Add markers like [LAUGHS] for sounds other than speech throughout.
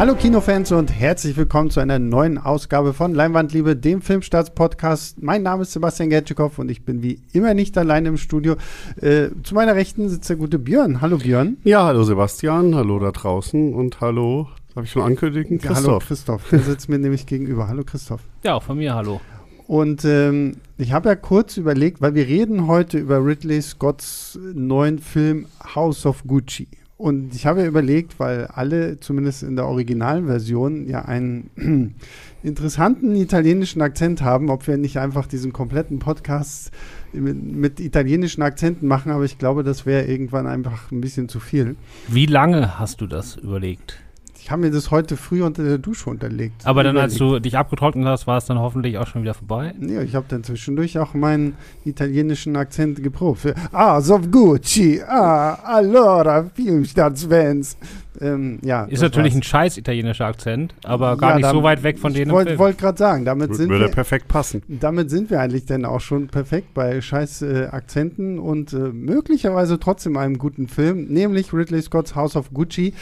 Hallo Kinofans und herzlich willkommen zu einer neuen Ausgabe von Leinwandliebe, dem Filmstarts-Podcast. Mein Name ist Sebastian Gertschikow und ich bin wie immer nicht allein im Studio. Äh, zu meiner Rechten sitzt der gute Björn. Hallo Björn. Ja, hallo Sebastian, hallo da draußen und hallo, darf ich schon ankündigen? Christoph. Ja, hallo Christoph, der sitzt mir [LAUGHS] nämlich gegenüber. Hallo Christoph. Ja, auch von mir, hallo. Und ähm, ich habe ja kurz überlegt, weil wir reden heute über Ridley Scotts neuen Film House of Gucci. Und ich habe ja überlegt, weil alle, zumindest in der originalen Version, ja einen [CLEARS THROAT] interessanten italienischen Akzent haben, ob wir nicht einfach diesen kompletten Podcast mit, mit italienischen Akzenten machen. Aber ich glaube, das wäre irgendwann einfach ein bisschen zu viel. Wie lange hast du das überlegt? Ich habe mir das heute früh unter der Dusche unterlegt. Aber dann, als du dich abgetrocknet hast, war es dann hoffentlich auch schon wieder vorbei? Ja, ich habe dann zwischendurch auch meinen italienischen Akzent geprobt. Ah, so Gucci. Ah, allora, Filmstarts-Fans. Ähm, ja, ist natürlich war's. ein scheiß italienischer Akzent, aber gar ja, nicht so weit weg von denen. Ich wollte wollt gerade sagen, damit sind würde wir perfekt passen. Damit sind wir eigentlich dann auch schon perfekt bei scheiß äh, Akzenten und äh, möglicherweise trotzdem einem guten Film, nämlich Ridley Scott's House of Gucci.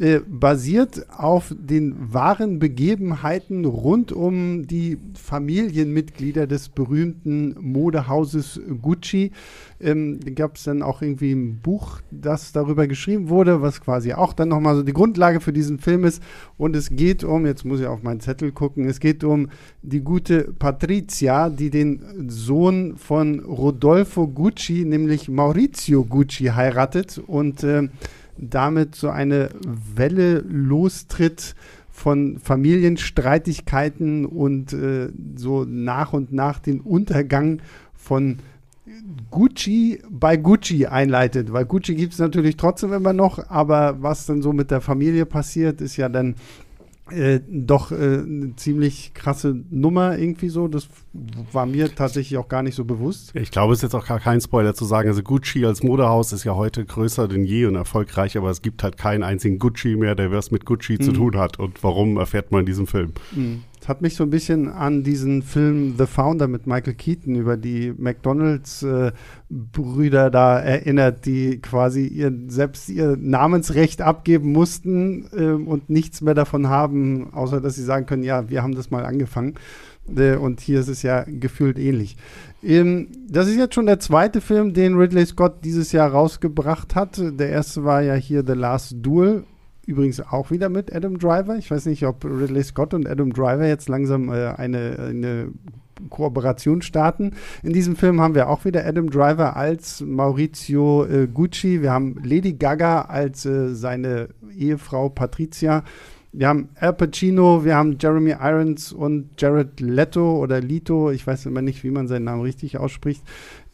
Äh, basiert auf den wahren Begebenheiten rund um die Familienmitglieder des berühmten Modehauses Gucci. Ähm, Gab es dann auch irgendwie ein Buch, das darüber geschrieben wurde, was quasi auch dann nochmal so die Grundlage für diesen Film ist. Und es geht um, jetzt muss ich auf meinen Zettel gucken, es geht um die gute Patrizia, die den Sohn von Rodolfo Gucci, nämlich Maurizio Gucci, heiratet und äh, damit so eine Welle lostritt von Familienstreitigkeiten und äh, so nach und nach den Untergang von Gucci bei Gucci einleitet, weil Gucci gibt es natürlich trotzdem immer noch, aber was dann so mit der Familie passiert, ist ja dann äh, doch äh, eine ziemlich krasse Nummer irgendwie so. Das war mir tatsächlich auch gar nicht so bewusst. Ich glaube, es ist jetzt auch gar kein Spoiler zu sagen. Also Gucci als Modehaus ist ja heute größer denn je und erfolgreich, aber es gibt halt keinen einzigen Gucci mehr, der was mit Gucci mhm. zu tun hat. Und warum erfährt man in diesem Film? Mhm. Hat mich so ein bisschen an diesen Film The Founder mit Michael Keaton über die McDonalds-Brüder äh, da erinnert, die quasi ihr, selbst ihr Namensrecht abgeben mussten äh, und nichts mehr davon haben, außer dass sie sagen können, ja, wir haben das mal angefangen. Äh, und hier ist es ja gefühlt ähnlich. Ähm, das ist jetzt schon der zweite Film, den Ridley Scott dieses Jahr rausgebracht hat. Der erste war ja hier The Last Duel Übrigens auch wieder mit Adam Driver. Ich weiß nicht, ob Ridley Scott und Adam Driver jetzt langsam äh, eine, eine Kooperation starten. In diesem Film haben wir auch wieder Adam Driver als Maurizio äh, Gucci. Wir haben Lady Gaga als seine Ehefrau Patricia. Wir haben Al Pacino, wir haben Jeremy Irons und Jared Leto oder Lito. Ich weiß immer nicht, wie man seinen Namen richtig ausspricht.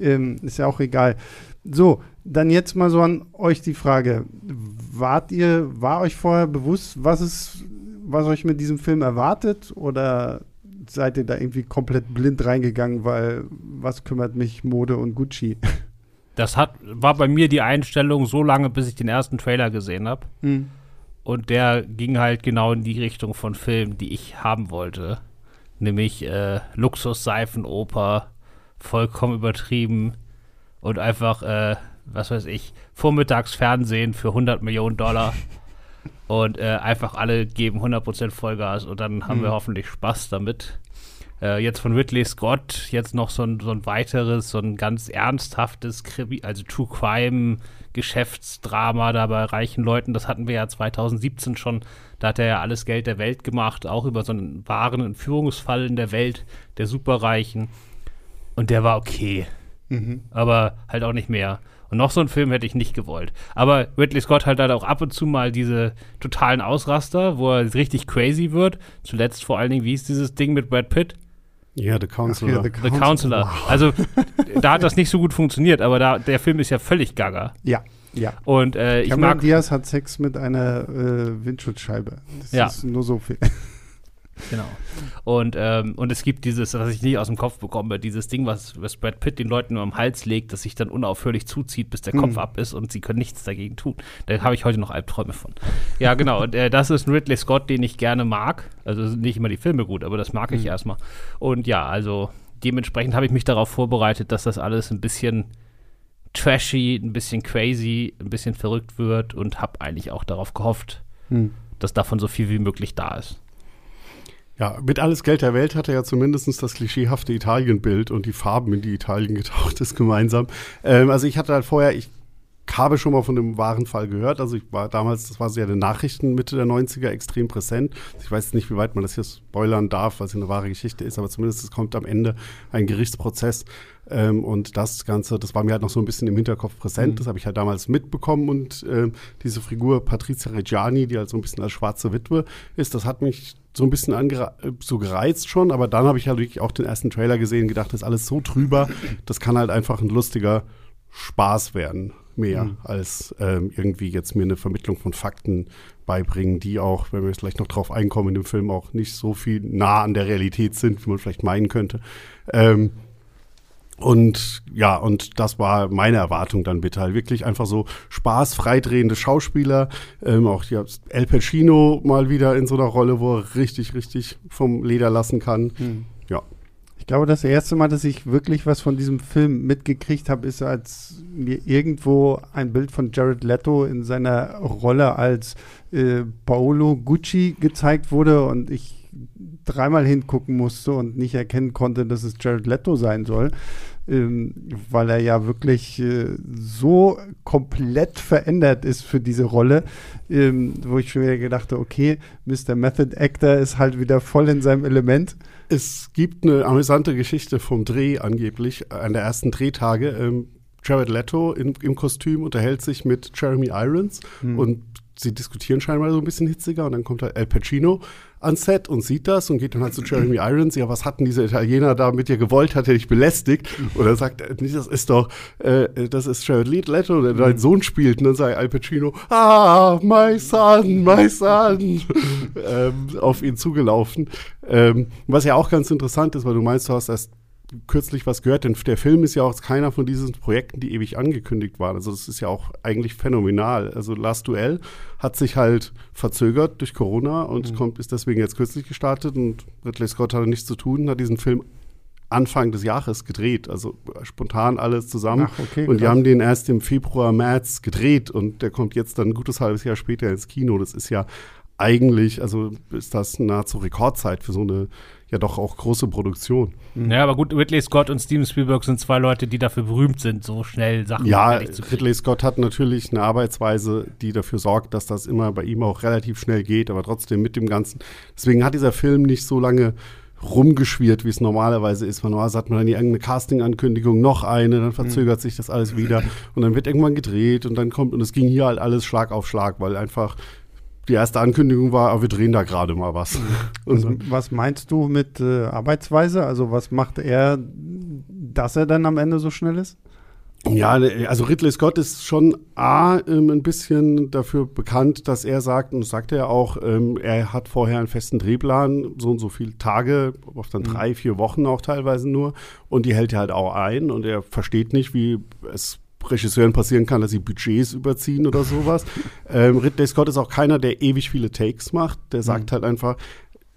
Ähm, ist ja auch egal. So, dann jetzt mal so an euch die Frage. Wart ihr, war euch vorher bewusst, was es, was euch mit diesem Film erwartet? Oder seid ihr da irgendwie komplett blind reingegangen, weil was kümmert mich Mode und Gucci? Das hat, war bei mir die Einstellung so lange, bis ich den ersten Trailer gesehen habe. Hm. Und der ging halt genau in die Richtung von Filmen, die ich haben wollte. Nämlich äh, Luxus-Seifenoper, vollkommen übertrieben und einfach, äh, was weiß ich, vormittags Fernsehen für 100 Millionen Dollar. [LAUGHS] und äh, einfach alle geben 100% Vollgas und dann haben mhm. wir hoffentlich Spaß damit. Äh, jetzt von Ridley Scott, jetzt noch so ein, so ein weiteres, so ein ganz ernsthaftes, Krimi, also True Crime Geschäftsdrama da bei reichen Leuten. Das hatten wir ja 2017 schon. Da hat er ja alles Geld der Welt gemacht, auch über so einen wahren Entführungsfall in der Welt der Superreichen. Und der war okay. Mhm. Aber halt auch nicht mehr. Und noch so einen Film hätte ich nicht gewollt. Aber Ridley Scott hat halt auch ab und zu mal diese totalen Ausraster, wo er richtig crazy wird. Zuletzt vor allen Dingen, wie ist dieses Ding mit Brad Pitt? Ja, The Counselor. Ja, The, The Counselor. Wow. Also, da hat das nicht so gut funktioniert, aber da, der Film ist ja völlig gaga. Ja, ja. Und äh, ich Cameron mag. Diaz hat Sex mit einer äh, Windschutzscheibe. Das ja. ist nur so viel. Genau. Und, ähm, und es gibt dieses, was ich nicht aus dem Kopf bekomme, dieses Ding, was, was Brad Pitt den Leuten nur am Hals legt, das sich dann unaufhörlich zuzieht, bis der Kopf mhm. ab ist und sie können nichts dagegen tun. Da habe ich heute noch Albträume von. Ja, genau. Und äh, das ist ein Ridley Scott, den ich gerne mag. Also sind nicht immer die Filme gut, aber das mag mhm. ich erstmal. Und ja, also dementsprechend habe ich mich darauf vorbereitet, dass das alles ein bisschen trashy, ein bisschen crazy, ein bisschen verrückt wird und habe eigentlich auch darauf gehofft, mhm dass davon so viel wie möglich da ist. Ja, mit alles Geld der Welt hat er ja zumindest das klischeehafte Italienbild und die Farben, in die Italien getaucht ist, [LAUGHS] gemeinsam. Ähm, also ich hatte halt vorher, ich habe schon mal von dem wahren Fall gehört. Also ich war damals, das war so ja in Nachrichten Mitte der 90er extrem präsent. Ich weiß nicht, wie weit man das hier spoilern darf, weil es eine wahre Geschichte ist, aber zumindest es kommt am Ende ein Gerichtsprozess. Ähm, und das Ganze, das war mir halt noch so ein bisschen im Hinterkopf präsent. Mhm. Das habe ich halt damals mitbekommen. Und äh, diese Figur Patrizia Reggiani, die halt so ein bisschen als schwarze Witwe ist, das hat mich so ein bisschen so gereizt schon. Aber dann habe ich halt wirklich auch den ersten Trailer gesehen und gedacht, das ist alles so trüber. Das kann halt einfach ein lustiger Spaß werden mehr, mhm. als ähm, irgendwie jetzt mir eine Vermittlung von Fakten beibringen, die auch, wenn wir jetzt vielleicht noch drauf einkommen, in dem Film auch nicht so viel nah an der Realität sind, wie man vielleicht meinen könnte. Ähm, und ja, und das war meine Erwartung dann bitte halt wirklich einfach so Spaß, freidrehende Schauspieler, ähm, auch ja, El Pacino mal wieder in so einer Rolle, wo er richtig, richtig vom Leder lassen kann. Mhm. Ja glaube, das erste Mal, dass ich wirklich was von diesem Film mitgekriegt habe, ist, als mir irgendwo ein Bild von Jared Leto in seiner Rolle als äh, Paolo Gucci gezeigt wurde und ich dreimal hingucken musste und nicht erkennen konnte, dass es Jared Leto sein soll, ähm, weil er ja wirklich äh, so komplett verändert ist für diese Rolle, ähm, wo ich schon wieder gedacht habe, okay, Mr. Method Actor ist halt wieder voll in seinem Element. Es gibt eine amüsante Geschichte vom Dreh angeblich, an der ersten Drehtage. Ähm, Jared Leto in, im Kostüm unterhält sich mit Jeremy Irons hm. und sie diskutieren scheinbar so ein bisschen hitziger und dann kommt halt Al Pacino ans Set und sieht das und geht dann halt zu Jeremy Irons, ja, was hatten diese Italiener da mit dir gewollt, hat er dich belästigt? Und er sagt, äh, das ist doch, äh, das ist Jared Leto, der dein Sohn spielt. Und dann sagt Al Pacino, ah, my son, my son, [LAUGHS] ähm, auf ihn zugelaufen. Ähm, was ja auch ganz interessant ist, weil du meinst, du hast erst kürzlich was gehört, denn der Film ist ja auch keiner von diesen Projekten, die ewig angekündigt waren. Also das ist ja auch eigentlich phänomenal. Also Last Duell hat sich halt verzögert durch Corona und mhm. kommt, ist deswegen jetzt kürzlich gestartet und Ridley Scott hatte nichts zu tun, hat diesen Film Anfang des Jahres gedreht, also spontan alles zusammen. Ach, okay, und die haben den erst im Februar, März gedreht und der kommt jetzt dann ein gutes halbes Jahr später ins Kino. Das ist ja eigentlich, also ist das nahezu Rekordzeit für so eine ja doch auch große Produktion. Ja, aber gut, Ridley Scott und Steven Spielberg sind zwei Leute, die dafür berühmt sind, so schnell Sachen Ja, Ridley Scott hat natürlich eine Arbeitsweise, die dafür sorgt, dass das immer bei ihm auch relativ schnell geht, aber trotzdem mit dem Ganzen. Deswegen hat dieser Film nicht so lange rumgeschwirrt, wie es normalerweise ist. Normalerweise hat man dann irgendeine Casting-Ankündigung, noch eine, dann verzögert mhm. sich das alles wieder und dann wird irgendwann gedreht und dann kommt, und es ging hier halt alles Schlag auf Schlag, weil einfach die erste Ankündigung war, aber wir drehen da gerade mal was. [LAUGHS] was. was meinst du mit äh, Arbeitsweise? Also was macht er, dass er dann am Ende so schnell ist? Ja, also Ridley Scott ist schon A, ähm, ein bisschen dafür bekannt, dass er sagt, und das sagt er auch, ähm, er hat vorher einen festen Drehplan, so und so viele Tage, oft dann mhm. drei, vier Wochen auch teilweise nur, und die hält er halt auch ein und er versteht nicht, wie es Regisseuren passieren kann, dass sie Budgets überziehen oder sowas. [LAUGHS] ähm, Ridley Scott ist auch keiner, der ewig viele Takes macht. Der sagt mhm. halt einfach,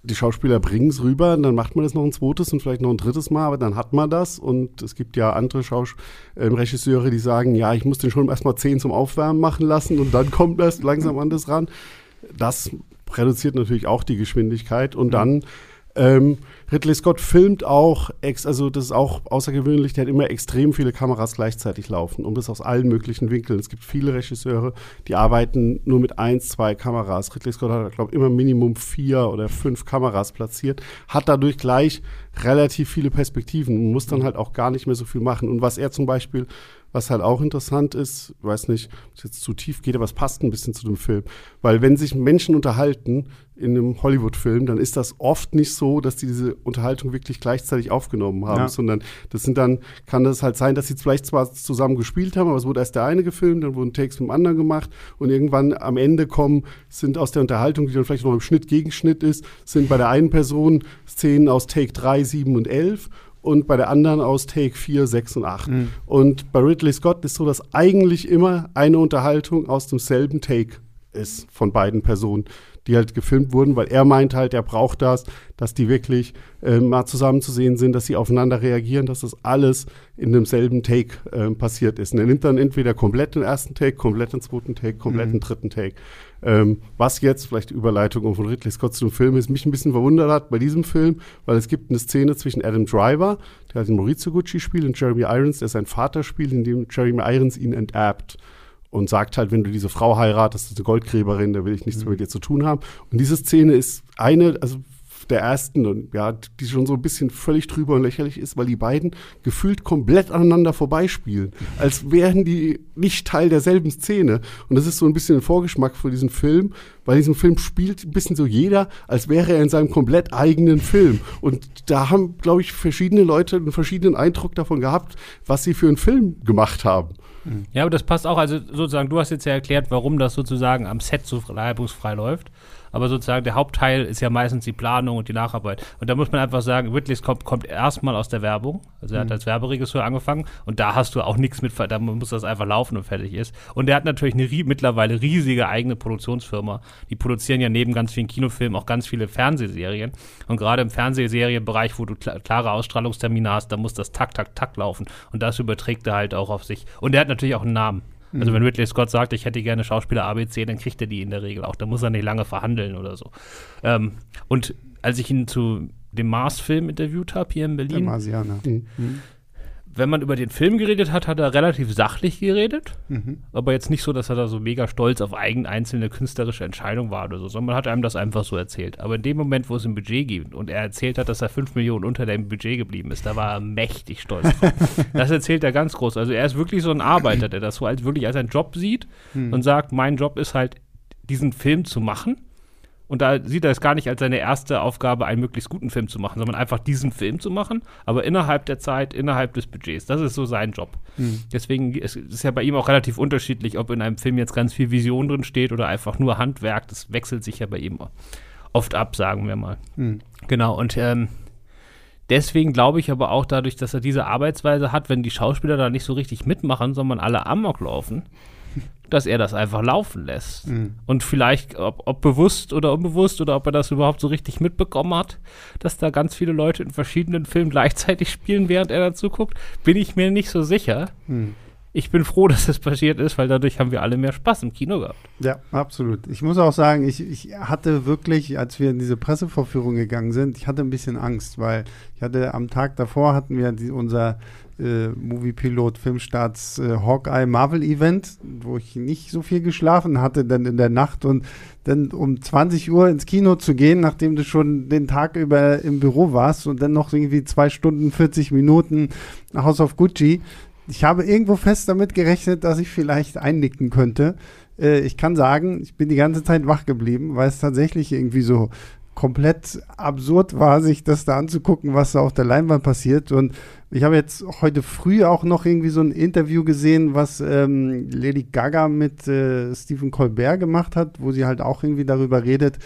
die Schauspieler bringen es rüber, dann macht man das noch ein zweites und vielleicht noch ein drittes Mal, aber dann hat man das. Und es gibt ja andere Schaus äh, Regisseure, die sagen, ja, ich muss den schon erstmal zehn zum Aufwärmen machen lassen und dann kommt das langsam an das ran. Das reduziert natürlich auch die Geschwindigkeit und mhm. dann ähm, Ridley Scott filmt auch, also das ist auch außergewöhnlich, der hat immer extrem viele Kameras gleichzeitig laufen und das aus allen möglichen Winkeln. Es gibt viele Regisseure, die arbeiten nur mit eins, zwei Kameras. Ridley Scott hat, glaube ich, immer Minimum vier oder fünf Kameras platziert, hat dadurch gleich relativ viele Perspektiven und muss dann halt auch gar nicht mehr so viel machen. Und was er zum Beispiel was halt auch interessant ist, weiß nicht, ob es jetzt zu tief geht, aber es passt ein bisschen zu dem Film. Weil wenn sich Menschen unterhalten in einem Hollywood-Film, dann ist das oft nicht so, dass die diese Unterhaltung wirklich gleichzeitig aufgenommen haben, ja. sondern das sind dann, kann das halt sein, dass sie vielleicht zwar zusammen gespielt haben, aber es wurde erst der eine gefilmt, dann wurden Takes mit dem anderen gemacht und irgendwann am Ende kommen, sind aus der Unterhaltung, die dann vielleicht noch im Schnitt Gegenschnitt ist, sind bei der einen Person Szenen aus Take 3, 7 und 11 und bei der anderen aus Take 4, 6 und 8. Mhm. Und bei Ridley Scott ist so, dass eigentlich immer eine Unterhaltung aus demselben Take ist von beiden Personen, die halt gefilmt wurden, weil er meint halt, er braucht das, dass die wirklich äh, mal zusammen zu sehen sind, dass sie aufeinander reagieren, dass das alles in demselben Take äh, passiert ist. Und er nimmt dann entweder komplett den ersten Take, komplett den zweiten Take, komplett mhm. den dritten Take. Ähm, was jetzt, vielleicht die Überleitung von Ridley Scott zu dem Film ist, mich ein bisschen verwundert hat bei diesem Film, weil es gibt eine Szene zwischen Adam Driver, der halt den Maurizio Gucci spielt, und Jeremy Irons, der sein Vater spielt, in dem Jeremy Irons ihn enterbt und sagt halt, wenn du diese Frau heiratest, eine Goldgräberin, da will ich nichts mehr mit dir zu tun haben. Und diese Szene ist eine, also der ersten und ja, die schon so ein bisschen völlig drüber und lächerlich ist, weil die beiden gefühlt komplett aneinander vorbeispielen, als wären die nicht Teil derselben Szene. Und das ist so ein bisschen ein Vorgeschmack für diesen Film, weil diesem Film spielt ein bisschen so jeder, als wäre er in seinem komplett eigenen Film. Und da haben, glaube ich, verschiedene Leute einen verschiedenen Eindruck davon gehabt, was sie für einen Film gemacht haben. Ja, aber das passt auch. Also sozusagen, du hast jetzt ja erklärt, warum das sozusagen am Set so reibungsfrei läuft aber sozusagen der Hauptteil ist ja meistens die Planung und die Nacharbeit. Und da muss man einfach sagen, Ridley kommt, kommt erstmal aus der Werbung. Also er mhm. hat als Werberegisseur angefangen und da hast du auch nichts mit, da muss das einfach laufen und fertig ist. Und er hat natürlich eine mittlerweile riesige eigene Produktionsfirma. Die produzieren ja neben ganz vielen Kinofilmen auch ganz viele Fernsehserien. Und gerade im Fernsehserienbereich, wo du klare Ausstrahlungstermine hast, da muss das tak, tak, tak laufen. Und das überträgt er halt auch auf sich. Und er hat natürlich auch einen Namen. Also wenn Ridley Scott sagt, ich hätte gerne Schauspieler ABC, dann kriegt er die in der Regel auch. Da muss er nicht lange verhandeln oder so. Ähm, und als ich ihn zu dem Mars-Film interviewt habe hier in Berlin. Der Marsianer. Mhm. Wenn man über den Film geredet hat, hat er relativ sachlich geredet. Mhm. Aber jetzt nicht so, dass er da so mega stolz auf eigen einzelne künstlerische Entscheidung war oder so, sondern man hat einem das einfach so erzählt. Aber in dem Moment, wo es ein Budget gibt und er erzählt hat, dass er 5 Millionen unter dem Budget geblieben ist, da war er mächtig stolz drauf. [LAUGHS] das erzählt er ganz groß. Also er ist wirklich so ein Arbeiter, der das so als wirklich als einen Job sieht mhm. und sagt, mein Job ist halt, diesen Film zu machen und da sieht er es gar nicht als seine erste Aufgabe, einen möglichst guten Film zu machen, sondern einfach diesen Film zu machen, aber innerhalb der Zeit, innerhalb des Budgets. Das ist so sein Job. Mhm. Deswegen ist es ja bei ihm auch relativ unterschiedlich, ob in einem Film jetzt ganz viel Vision drin steht oder einfach nur Handwerk. Das wechselt sich ja bei ihm oft ab, sagen wir mal. Mhm. Genau, und ähm, deswegen glaube ich aber auch dadurch, dass er diese Arbeitsweise hat, wenn die Schauspieler da nicht so richtig mitmachen, sondern alle Amok laufen, dass er das einfach laufen lässt. Mhm. Und vielleicht, ob, ob, bewusst oder unbewusst oder ob er das überhaupt so richtig mitbekommen hat, dass da ganz viele Leute in verschiedenen Filmen gleichzeitig spielen, während er dazu guckt, bin ich mir nicht so sicher. Mhm. Ich bin froh, [LAUGHS] dass das passiert ist, weil dadurch haben wir alle mehr Spaß im Kino gehabt. Ja, absolut. Ich muss auch sagen, ich, ich hatte wirklich, als wir in diese Pressevorführung gegangen sind, ich hatte ein bisschen Angst, weil ich hatte am Tag davor hatten wir die, unser äh, Movie-Pilot Filmstarts äh, Hawkeye Marvel Event, wo ich nicht so viel geschlafen hatte dann in der Nacht und dann um 20 Uhr ins Kino zu gehen, nachdem du schon den Tag über im Büro warst und dann noch irgendwie zwei Stunden 40 Minuten House of Gucci. Ich habe irgendwo fest damit gerechnet, dass ich vielleicht einnicken könnte. Äh, ich kann sagen, ich bin die ganze Zeit wach geblieben, weil es tatsächlich irgendwie so komplett absurd war, sich das da anzugucken, was da auf der Leinwand passiert. Und ich habe jetzt heute früh auch noch irgendwie so ein Interview gesehen, was ähm, Lady Gaga mit äh, Stephen Colbert gemacht hat, wo sie halt auch irgendwie darüber redet,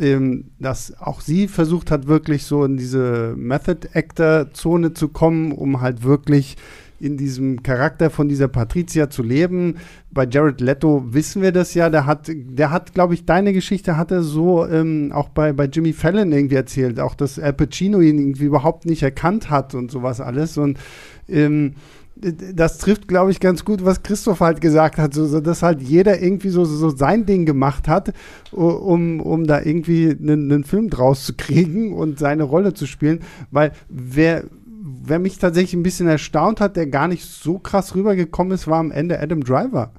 ähm, dass auch sie versucht hat, wirklich so in diese Method Actor Zone zu kommen, um halt wirklich in diesem Charakter von dieser Patricia zu leben. Bei Jared Leto wissen wir das ja. Der hat, der hat, glaube ich, deine Geschichte hat er so ähm, auch bei, bei Jimmy Fallon irgendwie erzählt. Auch, dass Al Pacino ihn irgendwie überhaupt nicht erkannt hat und sowas alles. Und ähm, das trifft, glaube ich, ganz gut, was Christoph halt gesagt hat, so, so, dass halt jeder irgendwie so, so sein Ding gemacht hat, um, um da irgendwie einen, einen Film draus zu kriegen und seine Rolle zu spielen. Weil wer, wer mich tatsächlich ein bisschen erstaunt hat, der gar nicht so krass rübergekommen ist, war am Ende Adam Driver.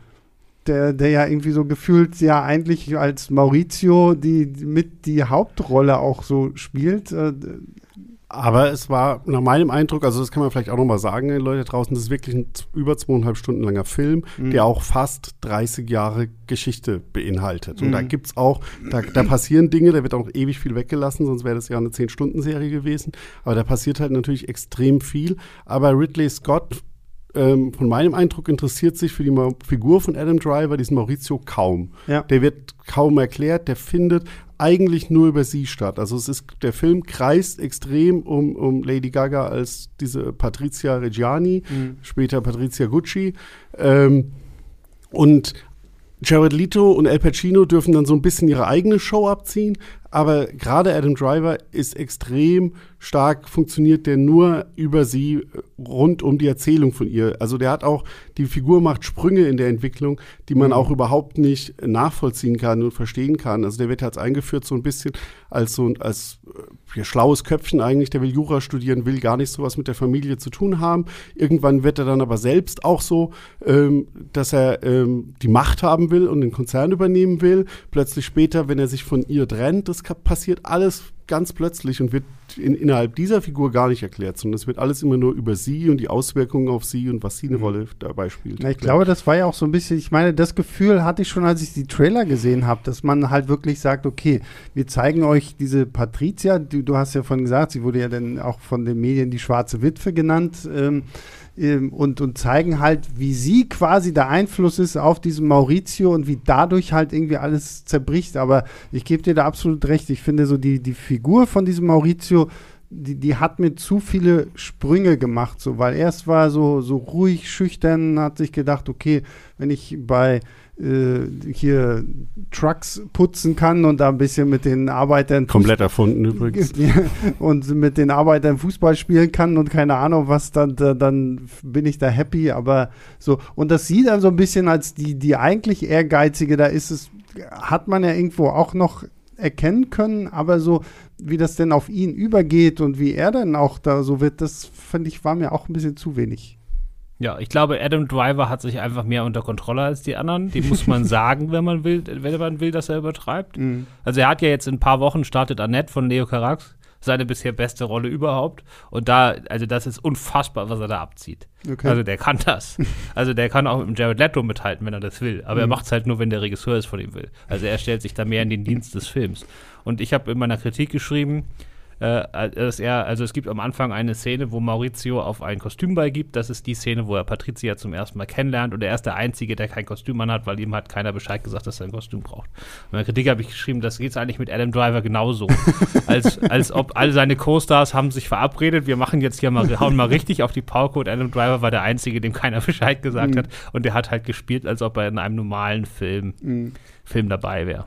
Der, der ja irgendwie so gefühlt ja eigentlich als Maurizio die, mit die Hauptrolle auch so spielt. Äh, aber es war nach meinem Eindruck, also das kann man vielleicht auch nochmal sagen, Leute draußen, das ist wirklich ein über zweieinhalb Stunden langer Film, mhm. der auch fast 30 Jahre Geschichte beinhaltet. Und mhm. da gibt es auch, da, da, passieren Dinge, da wird auch ewig viel weggelassen, sonst wäre das ja eine 10-Stunden-Serie gewesen. Aber da passiert halt natürlich extrem viel. Aber Ridley Scott ähm, von meinem Eindruck interessiert sich für die Figur von Adam Driver, diesen Maurizio, kaum. Ja. Der wird kaum erklärt, der findet eigentlich nur über sie statt. Also es ist, der Film kreist extrem um, um Lady Gaga als diese Patrizia Reggiani, mhm. später Patrizia Gucci. Ähm, und Jared Leto und Al Pacino dürfen dann so ein bisschen ihre eigene Show abziehen, aber gerade Adam Driver ist extrem stark funktioniert, der nur über sie äh, rund um die Erzählung von ihr. Also der hat auch, die Figur macht Sprünge in der Entwicklung, die man mhm. auch überhaupt nicht nachvollziehen kann und verstehen kann. Also der wird jetzt eingeführt so ein bisschen als so als ja, schlaues Köpfchen eigentlich, der will Jura studieren, will gar nicht sowas mit der Familie zu tun haben. Irgendwann wird er dann aber selbst auch so, ähm, dass er ähm, die Macht haben will und den Konzern übernehmen will. Plötzlich später, wenn er sich von ihr trennt, das passiert alles ganz plötzlich und wird in, innerhalb dieser Figur gar nicht erklärt, sondern es wird alles immer nur über sie und die Auswirkungen auf sie und was sie eine mhm. Rolle dabei spielt. Ja, ich glaube, das war ja auch so ein bisschen, ich meine, das Gefühl hatte ich schon, als ich die Trailer gesehen habe, dass man halt wirklich sagt, okay, wir zeigen euch diese Patricia, du, du hast ja vorhin gesagt, sie wurde ja dann auch von den Medien die schwarze Witwe genannt. Ähm, ähm, und, und zeigen halt, wie sie quasi der Einfluss ist auf diesen Maurizio und wie dadurch halt irgendwie alles zerbricht. Aber ich gebe dir da absolut recht. Ich finde so die, die Figur von diesem Maurizio, die, die hat mir zu viele Sprünge gemacht, so, weil erst war so, so ruhig, schüchtern, hat sich gedacht, okay, wenn ich bei hier Trucks putzen kann und da ein bisschen mit den Arbeitern. Komplett erfunden übrigens. [LAUGHS] und mit den Arbeitern Fußball spielen kann und keine Ahnung was, dann, dann bin ich da happy. Aber so, und das sieht dann so ein bisschen als die, die eigentlich ehrgeizige, da ist es, hat man ja irgendwo auch noch erkennen können, aber so, wie das denn auf ihn übergeht und wie er dann auch da so wird, das finde ich, war mir auch ein bisschen zu wenig. Ja, ich glaube, Adam Driver hat sich einfach mehr unter Kontrolle als die anderen. Die muss man [LAUGHS] sagen, wenn man will, wenn man will, dass er übertreibt. Mhm. Also er hat ja jetzt in ein paar Wochen startet Annette von Leo Carax seine bisher beste Rolle überhaupt. Und da, also das ist unfassbar, was er da abzieht. Okay. Also der kann das. [LAUGHS] Also der kann auch mit Jared Leto mithalten, wenn er das will. Aber mhm. er macht es halt nur, wenn der Regisseur es von ihm will. Also er stellt sich da mehr in den Dienst des Films. Und ich habe in meiner Kritik geschrieben, äh, dass er, also es gibt am Anfang eine Szene, wo Maurizio auf ein Kostüm beigibt. Das ist die Szene, wo er Patricia zum ersten Mal kennenlernt und er ist der Einzige, der kein Kostüm anhat, weil ihm hat keiner Bescheid gesagt, dass er ein Kostüm braucht. In meiner Kritik habe ich geschrieben, das geht eigentlich mit Adam Driver genauso. [LAUGHS] als, als ob all seine Co-Stars haben sich verabredet, wir machen jetzt hier mal, hauen mal richtig auf die Pauke und Adam Driver war der Einzige, dem keiner Bescheid gesagt mhm. hat und der hat halt gespielt, als ob er in einem normalen Film, mhm. Film dabei wäre.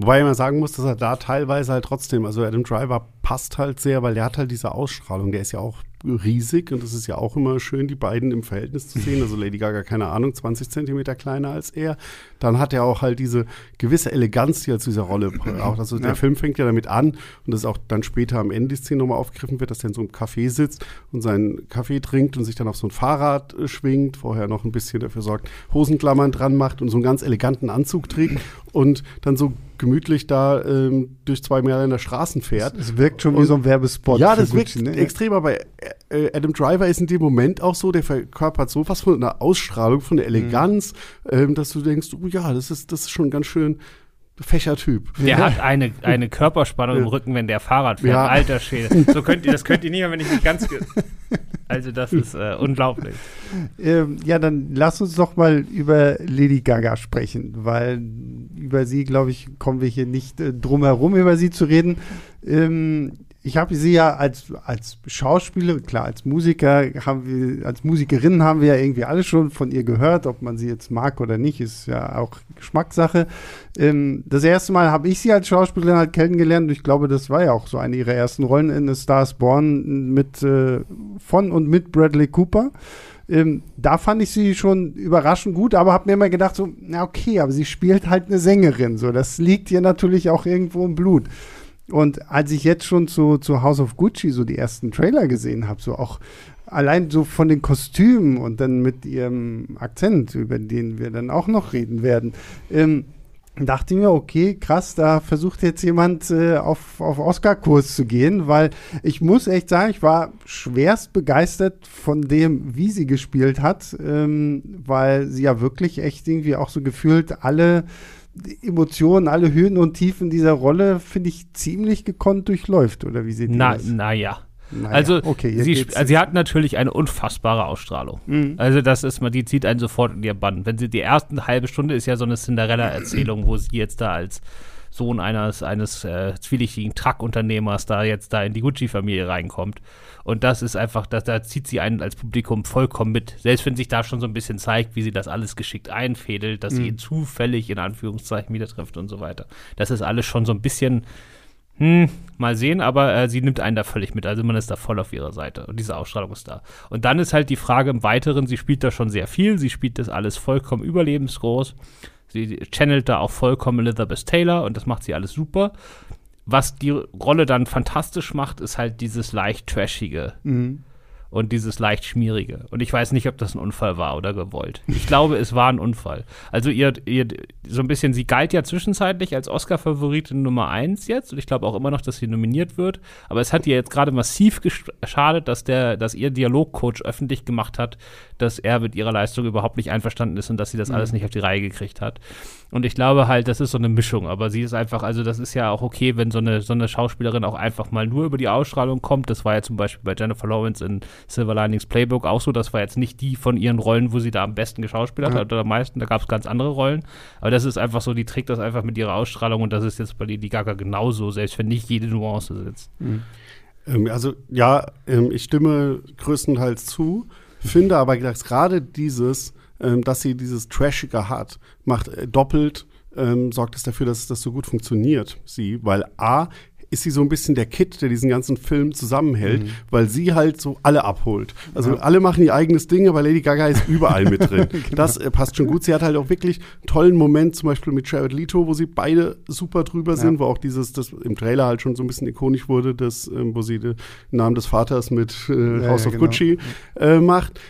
Wobei man sagen muss, dass er da teilweise halt trotzdem, also Adam Driver passt halt sehr, weil der hat halt diese Ausstrahlung. Der ist ja auch riesig und es ist ja auch immer schön, die beiden im Verhältnis zu sehen. Also Lady Gaga, keine Ahnung, 20 Zentimeter kleiner als er. Dann hat er auch halt diese gewisse Eleganz, die er zu dieser Rolle [CLEARS THROAT] braucht. Also der Film fängt ja damit an und das ist auch dann später am Ende die Szene nochmal aufgegriffen wird, dass er in so einem Café sitzt und seinen Kaffee trinkt und sich dann auf so ein Fahrrad äh, schwingt, vorher noch ein bisschen dafür sorgt, Hosenklammern dran macht und so einen ganz eleganten Anzug trägt und dann so gemütlich da ähm, durch zwei Mailänder Straßen fährt. Es wirkt schon wie so ein Werbespot. Ja, das Gucci, wirkt ne? extrem, aber äh, Adam Driver ist in dem Moment auch so, der verkörpert so was von einer Ausstrahlung, von der Eleganz, mhm. ähm, dass du denkst, oh ja, das ist, das ist schon ganz schön Fächertyp. Der ja. hat eine, eine [LAUGHS] Körperspannung ja. im Rücken, wenn der Fahrrad fährt. Ja. Alter Schäde. [LAUGHS] So könnt ihr, das könnt ihr nicht mehr, wenn ich nicht ganz. Also, das ist äh, unglaublich. Ähm, ja, dann lass uns doch mal über Lady Gaga sprechen, weil über sie, glaube ich, kommen wir hier nicht äh, drum herum, über sie zu reden. Ähm, ich habe sie ja als, als Schauspielerin, klar, als Musiker haben wir, als Musikerin haben wir ja irgendwie alle schon von ihr gehört, ob man sie jetzt mag oder nicht, ist ja auch Geschmackssache. Ähm, das erste Mal habe ich sie als Schauspielerin halt kennengelernt und ich glaube, das war ja auch so eine ihrer ersten Rollen in The Stars Born mit, äh, von und mit Bradley Cooper. Ähm, da fand ich sie schon überraschend gut, aber habe mir immer gedacht, so, na okay, aber sie spielt halt eine Sängerin, so, das liegt ihr natürlich auch irgendwo im Blut. Und als ich jetzt schon zu, zu House of Gucci so die ersten Trailer gesehen habe, so auch allein so von den Kostümen und dann mit ihrem Akzent, über den wir dann auch noch reden werden, ähm, dachte mir, okay, krass, da versucht jetzt jemand äh, auf, auf Oscar-Kurs zu gehen, weil ich muss echt sagen, ich war schwerst begeistert von dem, wie sie gespielt hat, ähm, weil sie ja wirklich echt irgendwie auch so gefühlt alle Emotionen, alle Höhen und Tiefen dieser Rolle, finde ich, ziemlich gekonnt durchläuft, oder wie sieht Na, das? Naja. Naja, also, okay, sie, also sie hat natürlich eine unfassbare Ausstrahlung. Mhm. Also das ist mal, die zieht einen sofort in ihr Bann. Wenn sie die erste halbe Stunde ist ja so eine Cinderella-Erzählung, wo sie jetzt da als Sohn eines, eines äh, zwielichtigen Truckunternehmers da jetzt da in die Gucci-Familie reinkommt. Und das ist einfach, da, da zieht sie einen als Publikum vollkommen mit. Selbst wenn sich da schon so ein bisschen zeigt, wie sie das alles geschickt einfädelt, dass mhm. sie ihn zufällig in Anführungszeichen wieder trifft und so weiter. Das ist alles schon so ein bisschen hm, mal sehen, aber äh, sie nimmt einen da völlig mit. Also man ist da voll auf ihrer Seite und diese Ausstrahlung ist da. Und dann ist halt die Frage im Weiteren, sie spielt da schon sehr viel, sie spielt das alles vollkommen überlebensgroß. Sie channelt da auch vollkommen Elizabeth Taylor und das macht sie alles super. Was die Rolle dann fantastisch macht, ist halt dieses leicht trashige. Mhm und dieses leicht schmierige. Und ich weiß nicht, ob das ein Unfall war oder gewollt. Ich glaube, es war ein Unfall. Also ihr, ihr so ein bisschen, sie galt ja zwischenzeitlich als Oscar-Favoritin Nummer eins jetzt und ich glaube auch immer noch, dass sie nominiert wird. Aber es hat ihr jetzt gerade massiv geschadet, dass der, dass ihr Dialogcoach öffentlich gemacht hat, dass er mit ihrer Leistung überhaupt nicht einverstanden ist und dass sie das mhm. alles nicht auf die Reihe gekriegt hat. Und ich glaube halt, das ist so eine Mischung. Aber sie ist einfach, also das ist ja auch okay, wenn so eine, so eine Schauspielerin auch einfach mal nur über die Ausstrahlung kommt. Das war ja zum Beispiel bei Jennifer Lawrence in Silver Linings Playbook auch so. Das war jetzt nicht die von ihren Rollen, wo sie da am besten geschauspielert ja. hat oder am meisten. Da gab es ganz andere Rollen. Aber das ist einfach so, die trägt das einfach mit ihrer Ausstrahlung und das ist jetzt bei Lady Gaga genauso, selbst wenn nicht jede Nuance sitzt. Mhm. Ähm, also ja, ähm, ich stimme größtenteils zu, finde aber gerade dieses, ähm, dass sie dieses Trashige hat, macht äh, doppelt ähm, sorgt es dafür, dass das so gut funktioniert, sie, weil A, ist sie so ein bisschen der Kit, der diesen ganzen Film zusammenhält, mhm. weil sie halt so alle abholt. Also ja. alle machen ihr eigenes Ding, aber Lady Gaga ist überall mit drin. genau. [LAUGHS] Das äh, passt schon gut. Sie hat halt auch wirklich einen tollen Moment, zum Beispiel mit Jared Leto, wo sie beide super drüber sind, ja. wo auch dieses, das im Trailer halt schon so ein bisschen ikonisch wurde, das, ähm, wo sie den Namen des Vaters mit äh, House ja, of genau. Gucci äh, macht.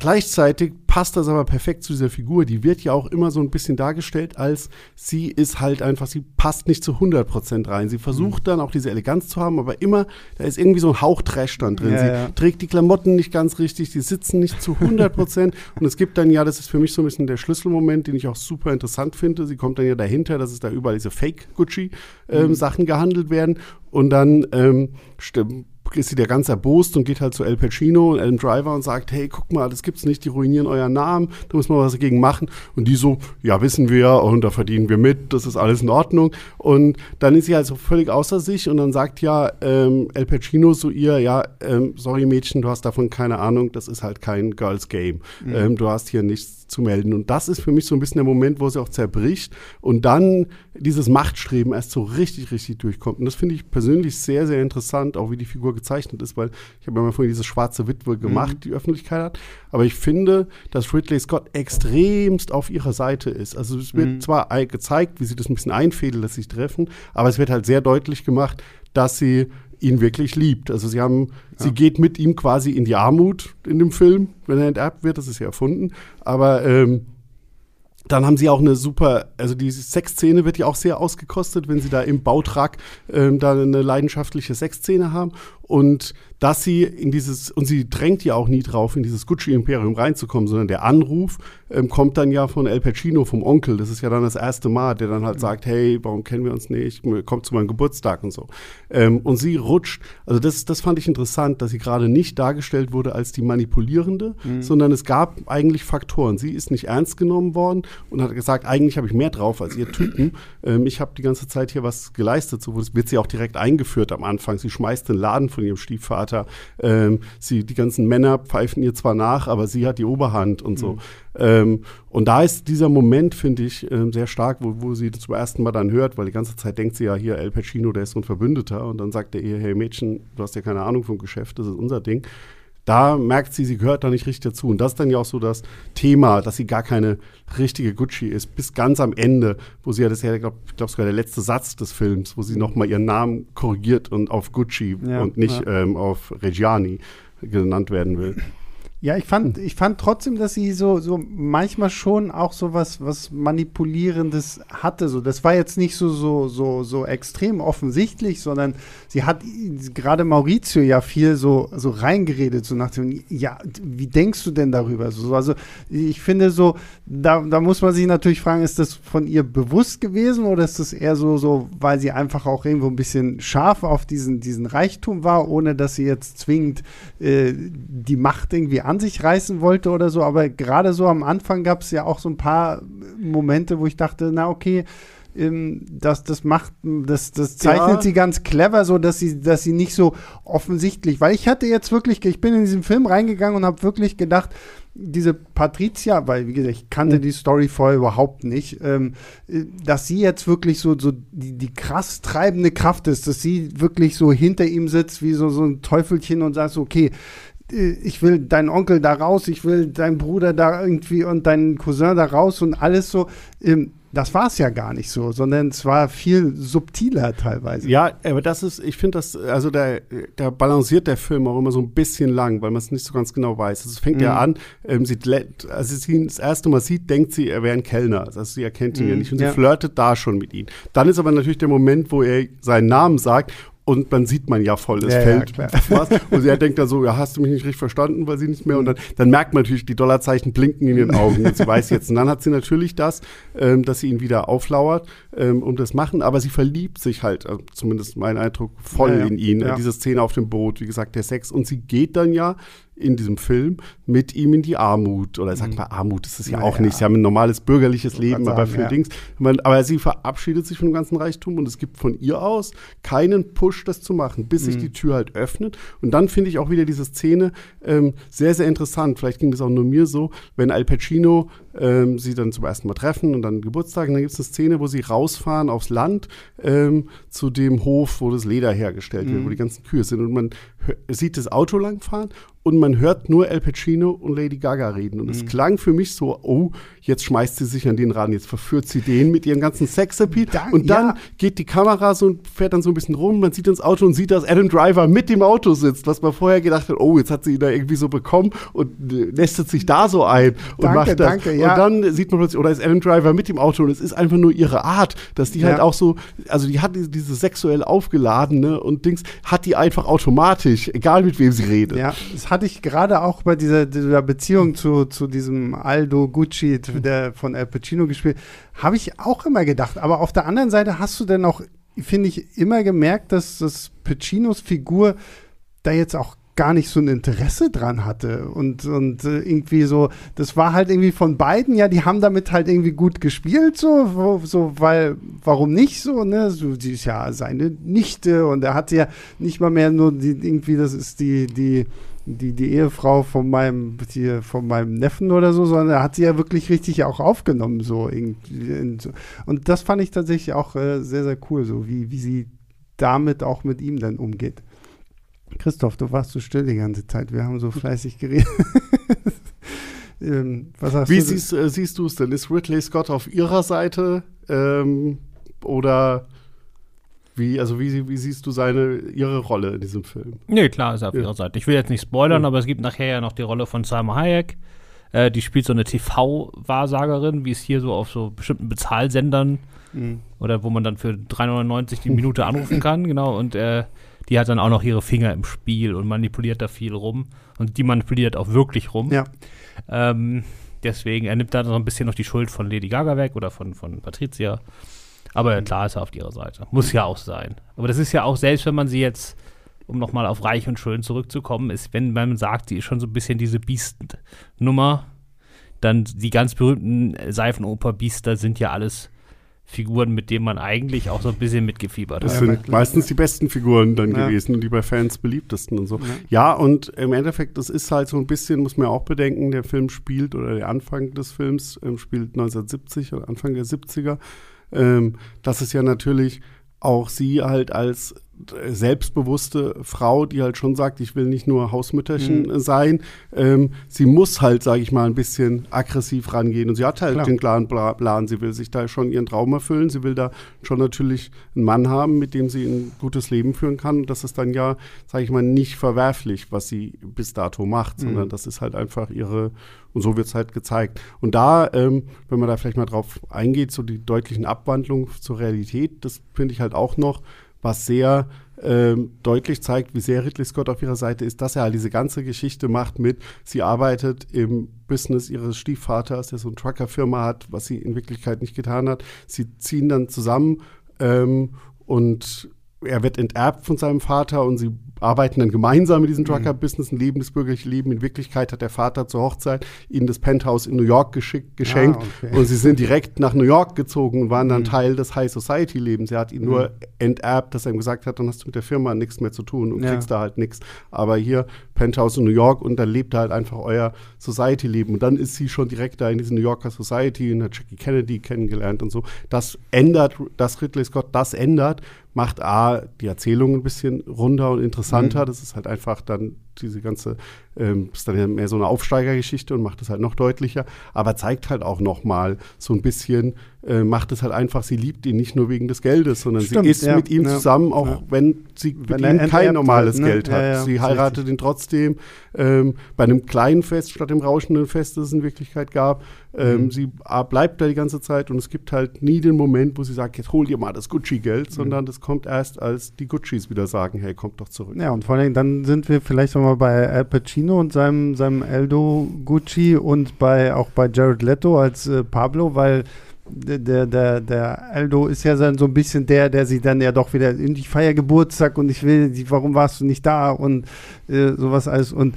Gleichzeitig passt das aber perfekt zu dieser Figur. Die wird ja auch immer so ein bisschen dargestellt, als sie ist halt einfach, sie passt nicht zu 100 Prozent rein. Sie versucht mhm. dann auch diese Eleganz zu haben, aber immer, da ist irgendwie so ein Hauch Trash dann drin. Ja, sie ja. trägt die Klamotten nicht ganz richtig, die sitzen nicht zu 100 Prozent. und es gibt dann ja, das ist für mich so ein bisschen der Schlüsselmoment, den ich auch super interessant finde. Sie kommt dann ja dahinter, dass es da überall diese Fake-Gucci-Sachen ähm, mhm. gehandelt werden. Und dann ähm, stimmt ist sie der ganz erbost und geht halt zu El Pacino und Adam Driver und sagt, hey, guck mal, das gibt's nicht, die ruinieren euren Namen, da muss man was dagegen machen. Und die so, ja, wissen wir und da verdienen wir mit, das ist alles in Ordnung. Und dann ist sie halt so völlig außer sich und dann sagt ja ähm, El Pacino zu ihr, ja, ähm, sorry Mädchen, du hast davon keine Ahnung, das ist halt kein Girls Game. Mhm. Ähm, du hast hier nichts zu melden. Und das ist für mich so ein bisschen der Moment, wo sie auch zerbricht und dann dieses Machtstreben erst so richtig, richtig durchkommt. Und das finde ich persönlich sehr, sehr interessant, auch wie die Figur gezeichnet ist, weil ich habe ja mal vorhin diese schwarze Witwe gemacht, mhm. die Öffentlichkeit hat. Aber ich finde, dass Ridley Scott extremst auf ihrer Seite ist. Also es wird mhm. zwar gezeigt, wie sie das ein bisschen einfädelt, dass sie sich treffen, aber es wird halt sehr deutlich gemacht, dass sie ihn wirklich liebt. Also sie haben, ja. sie geht mit ihm quasi in die Armut in dem Film, wenn er enterbt wird, das ist ja erfunden. Aber ähm, dann haben sie auch eine super, also die Sexszene wird ja auch sehr ausgekostet, wenn sie da im Bautrag ähm, da eine leidenschaftliche Sexszene haben. Und dass sie in dieses, und sie drängt ja auch nie drauf, in dieses Gucci-Imperium reinzukommen, sondern der Anruf ähm, kommt dann ja von El Pacino, vom Onkel. Das ist ja dann das erste Mal, der dann halt mhm. sagt, hey, warum kennen wir uns nicht? Kommt zu meinem Geburtstag und so. Ähm, und sie rutscht, also das, das fand ich interessant, dass sie gerade nicht dargestellt wurde als die Manipulierende, mhm. sondern es gab eigentlich Faktoren. Sie ist nicht ernst genommen worden und hat gesagt, eigentlich habe ich mehr drauf als ihr Typen. Ähm, ich habe die ganze Zeit hier was geleistet. So wird sie auch direkt eingeführt am Anfang. Sie schmeißt den Laden von ihrem Stiefvater. Ähm, sie, die ganzen Männer pfeifen ihr zwar nach, aber sie hat die Oberhand und so. Mhm. Ähm, und da ist dieser Moment, finde ich, ähm, sehr stark, wo, wo sie zum ersten Mal dann hört, weil die ganze Zeit denkt sie ja hier, El Pacino, der ist so ein Verbündeter. Und dann sagt er ihr, hey Mädchen, du hast ja keine Ahnung vom Geschäft, das ist unser Ding da merkt sie, sie gehört da nicht richtig dazu. Und das ist dann ja auch so das Thema, dass sie gar keine richtige Gucci ist, bis ganz am Ende, wo sie ja das ja, ich glaube glaub sogar der letzte Satz des Films, wo sie nochmal ihren Namen korrigiert und auf Gucci ja, und nicht ja. ähm, auf Reggiani genannt werden will. Ja, ich fand, ich fand trotzdem, dass sie so, so manchmal schon auch so was, was Manipulierendes hatte. So, das war jetzt nicht so, so, so, so extrem offensichtlich, sondern sie hat gerade Maurizio ja viel so, so reingeredet, so nach dem, ja, wie denkst du denn darüber? So, also, ich finde so, da, da muss man sich natürlich fragen, ist das von ihr bewusst gewesen oder ist das eher so, so, weil sie einfach auch irgendwo ein bisschen scharf auf diesen, diesen Reichtum war, ohne dass sie jetzt zwingend äh, die Macht irgendwie an sich reißen wollte oder so, aber gerade so am Anfang gab es ja auch so ein paar Momente, wo ich dachte, na okay, ähm, das, das macht, das, das zeichnet Ja. sie ganz clever, so dass sie, dass sie nicht so offensichtlich, weil ich hatte jetzt wirklich, ich bin in diesen Film reingegangen und habe wirklich gedacht, diese Patricia, weil wie gesagt, ich kannte die Story vorher überhaupt nicht, ähm, äh, dass sie jetzt wirklich so, so die, die krass treibende Kraft ist, dass sie wirklich so hinter ihm sitzt wie so, so ein Teufelchen und sagt okay, ich will deinen Onkel da raus, ich will deinen Bruder da irgendwie und deinen Cousin da raus und alles so. Ähm, das war es ja gar nicht so, sondern es war viel subtiler teilweise. Ja, aber das ist, ich finde das, also da, da balanciert der Film auch immer so ein bisschen lang, weil man es nicht so ganz genau weiß. Also Es fängt ja Mhm. an, ähm, sie, als sie ihn das erste Mal sieht, denkt sie, er wäre ein Kellner. Also sie erkennt ihn ja Mhm, nicht und ja. sie flirtet da schon mit ihm. Dann ist aber natürlich der Moment, wo er seinen Namen sagt und dann sieht man ja voll, es Ja, ja, fällt [LAUGHS] was. Und er denkt dann so, ja, hast du mich nicht richtig verstanden, weil sie nicht mehr. Und dann, dann merkt man natürlich, die Dollarzeichen blinken in den Augen. Und sie [LAUGHS] weiß jetzt. Und dann hat sie natürlich das, ähm, dass sie ihn wieder auflauert ähm, und das machen. Aber sie verliebt sich halt, äh, zumindest mein Eindruck, voll Ja, ja. in ihn. Ja. Diese Szene auf dem Boot, wie gesagt, der Sex. Und sie geht dann ja in diesem Film mit ihm in die Armut. Oder sag mal, Armut ist es ja Na auch ja. nicht. Sie haben ein normales bürgerliches Leben, grad aber sagen, für ja. Dings. Man, aber sie verabschiedet sich von dem ganzen Reichtum und es gibt von ihr aus keinen Push, das zu machen, bis Mhm. sich die Tür halt öffnet. Und dann finde ich auch wieder diese Szene ähm, sehr, sehr interessant. Vielleicht ging das auch nur mir so, wenn Al Pacino ähm, sie dann zum ersten Mal treffen und dann Geburtstag. Und dann gibt es eine Szene, wo sie rausfahren aufs Land ähm, zu dem Hof, wo das Leder hergestellt wird, wo die ganzen Kühe sind. Und man sieht das Auto langfahren und man hört nur Al Pacino und Lady Gaga reden. Und es klang für mich so, oh, jetzt schmeißt sie sich an den ran, jetzt verführt sie den mit ihrem ganzen Sexappeal. Da- und dann ja. geht die Kamera so und fährt dann so ein bisschen rum, man sieht ins Auto und sieht, dass Adam Driver mit dem Auto sitzt, was man vorher gedacht hat, oh, jetzt hat sie ihn da irgendwie so bekommen und äh, nestet sich da so ein und Danke, macht das. danke, ja. Und dann sieht man plötzlich, oder ist Adam Driver mit dem Auto und es ist einfach nur ihre Art, dass die Ja. halt auch so, also die hat diese, diese sexuell aufgeladene und Dings, hat die einfach automatisch, egal mit wem sie redet. Ja, das hatte ich gerade auch bei dieser, dieser Beziehung zu, zu diesem Aldo Gucci, der von Al Pacino gespielt, habe ich auch immer gedacht. Aber auf der anderen Seite hast du denn auch, finde ich, immer gemerkt, dass das Pacinos Figur da jetzt auch gar nicht so ein Interesse dran hatte und, und äh, irgendwie so, das war halt irgendwie von beiden, ja, die haben damit halt irgendwie gut gespielt, so, so weil, warum nicht so, ne, so, die ist ja seine Nichte und er hat ja nicht mal mehr nur die, irgendwie, das ist die, die, die, die Ehefrau von meinem, die, von meinem Neffen oder so, sondern er hat sie ja wirklich richtig auch aufgenommen, so irgendwie. Und das fand ich tatsächlich auch äh, sehr, sehr cool, so wie, wie sie damit auch mit ihm dann umgeht. Christoph, du warst so still die ganze Zeit. Wir haben so fleißig geredet. [LAUGHS] ähm, was sagst Wie du? siehst, äh, siehst du es denn? Ist Ridley Scott auf ihrer Seite ähm, oder wie, also wie, wie siehst du seine, ihre Rolle in diesem Film? Nee, klar, ist er auf Ja. ihrer Seite. Ich will jetzt nicht spoilern, aber es gibt nachher ja noch die Rolle von Salma Hayek. Äh, die spielt so eine TV-Wahrsagerin, wie es hier so auf so bestimmten Bezahlsendern Mhm. oder wo man dann für 3,99 die [LAUGHS] Minute anrufen kann, genau. Und äh, die hat dann auch noch ihre Finger im Spiel und manipuliert da viel rum. Und die manipuliert auch wirklich rum. Ja. Ähm, deswegen, er nimmt da so ein bisschen noch die Schuld von Lady Gaga weg oder von, von Patricia. Aber klar ist er auf ihrer Seite. Muss ja auch sein. Aber das ist ja auch, selbst wenn man sie jetzt, um nochmal auf Reich und Schön zurückzukommen, ist, wenn man sagt, die ist schon so ein bisschen diese Biest-Nummer, dann die ganz berühmten Seifenoper-Biester sind ja alles Figuren, mit denen man eigentlich auch so ein bisschen mitgefiebert Das hat. Ja, sind wirklich, meistens die besten Figuren dann Ja. gewesen und die bei Fans beliebtesten und so. Ja. und im Endeffekt, das ist halt so ein bisschen, muss man auch bedenken, der Film spielt oder der Anfang des Films ähm, spielt 1970 oder Anfang der 70er. Ähm, das ist ja natürlich auch sie halt als selbstbewusste Frau, die halt schon sagt, ich will nicht nur Hausmütterchen Mhm. sein. Ähm, sie muss halt, sage ich mal, ein bisschen aggressiv rangehen. Und sie hat halt Klar. den klaren Pla- Plan. Sie will sich da schon ihren Traum erfüllen. Sie will da schon natürlich einen Mann haben, mit dem sie ein gutes Leben führen kann. Und das ist dann ja, sage ich mal, nicht verwerflich, was sie bis dato macht, Mhm. sondern das ist halt einfach ihre, und so wird es halt gezeigt. Und da, ähm, wenn man da vielleicht mal drauf eingeht, so die deutlichen Abwandlungen zur Realität, das finde ich halt auch noch, was sehr ähm, deutlich zeigt, wie sehr Ridley Scott auf ihrer Seite ist, dass er halt diese ganze Geschichte macht mit, sie arbeitet im Business ihres Stiefvaters, der so eine Truckerfirma hat, was sie in Wirklichkeit nicht getan hat. Sie ziehen dann zusammen ähm, und er wird enterbt von seinem Vater und sie arbeiten dann gemeinsam in diesem mhm. Trucker-Business, ein Leben, das bürgerliche Leben. In Wirklichkeit hat der Vater zur Hochzeit ihnen das Penthouse in New York geschickt, geschenkt ah, okay. und sie sind direkt nach New York gezogen und waren dann mhm. Teil des High Society-Lebens. Er hat ihn mhm. nur enterbt, dass er ihm gesagt hat, dann hast du mit der Firma nichts mehr zu tun und ja. kriegst da halt nichts. Aber hier Penthouse in New York und dann lebt er halt einfach euer Society-Leben. Und dann ist sie schon direkt da in diese New Yorker Society und hat Jackie Kennedy kennengelernt und so. Das ändert, dass Ridley Scott das ändert, macht A, die Erzählung ein bisschen runder und interessanter. Mhm. Das ist halt einfach dann diese ganze, ähm, ist dann mehr so eine Aufsteigergeschichte und macht es halt noch deutlicher, aber zeigt halt auch noch mal so ein bisschen, äh, macht es halt einfach, sie liebt ihn nicht nur wegen des Geldes, sondern Stimmt, sie ist ja, mit ihm ja, zusammen, auch ja. wenn sie wenn mit ihm kein normales halt, ne? Geld hat. sie heiratet richtig. ihn trotzdem ähm, bei einem kleinen Fest statt dem rauschenden Fest, das es in Wirklichkeit gab. Ähm, mhm. Sie bleibt da die ganze Zeit und es gibt halt nie den Moment, wo sie sagt, jetzt hol dir mal das Gucci-Geld, mhm. sondern das kommt erst, als die Guccis wieder sagen, hey, kommt doch zurück. Ja, und vor allem dann sind wir vielleicht auch mal bei Al Pacino und seinem, seinem Eldo Gucci und bei auch bei Jared Leto als äh, Pablo, weil der, der, der Aldo ist ja dann so ein bisschen der, der sie dann ja doch wieder in die Feier Geburtstag und ich will, warum warst du nicht da und äh, sowas alles. Und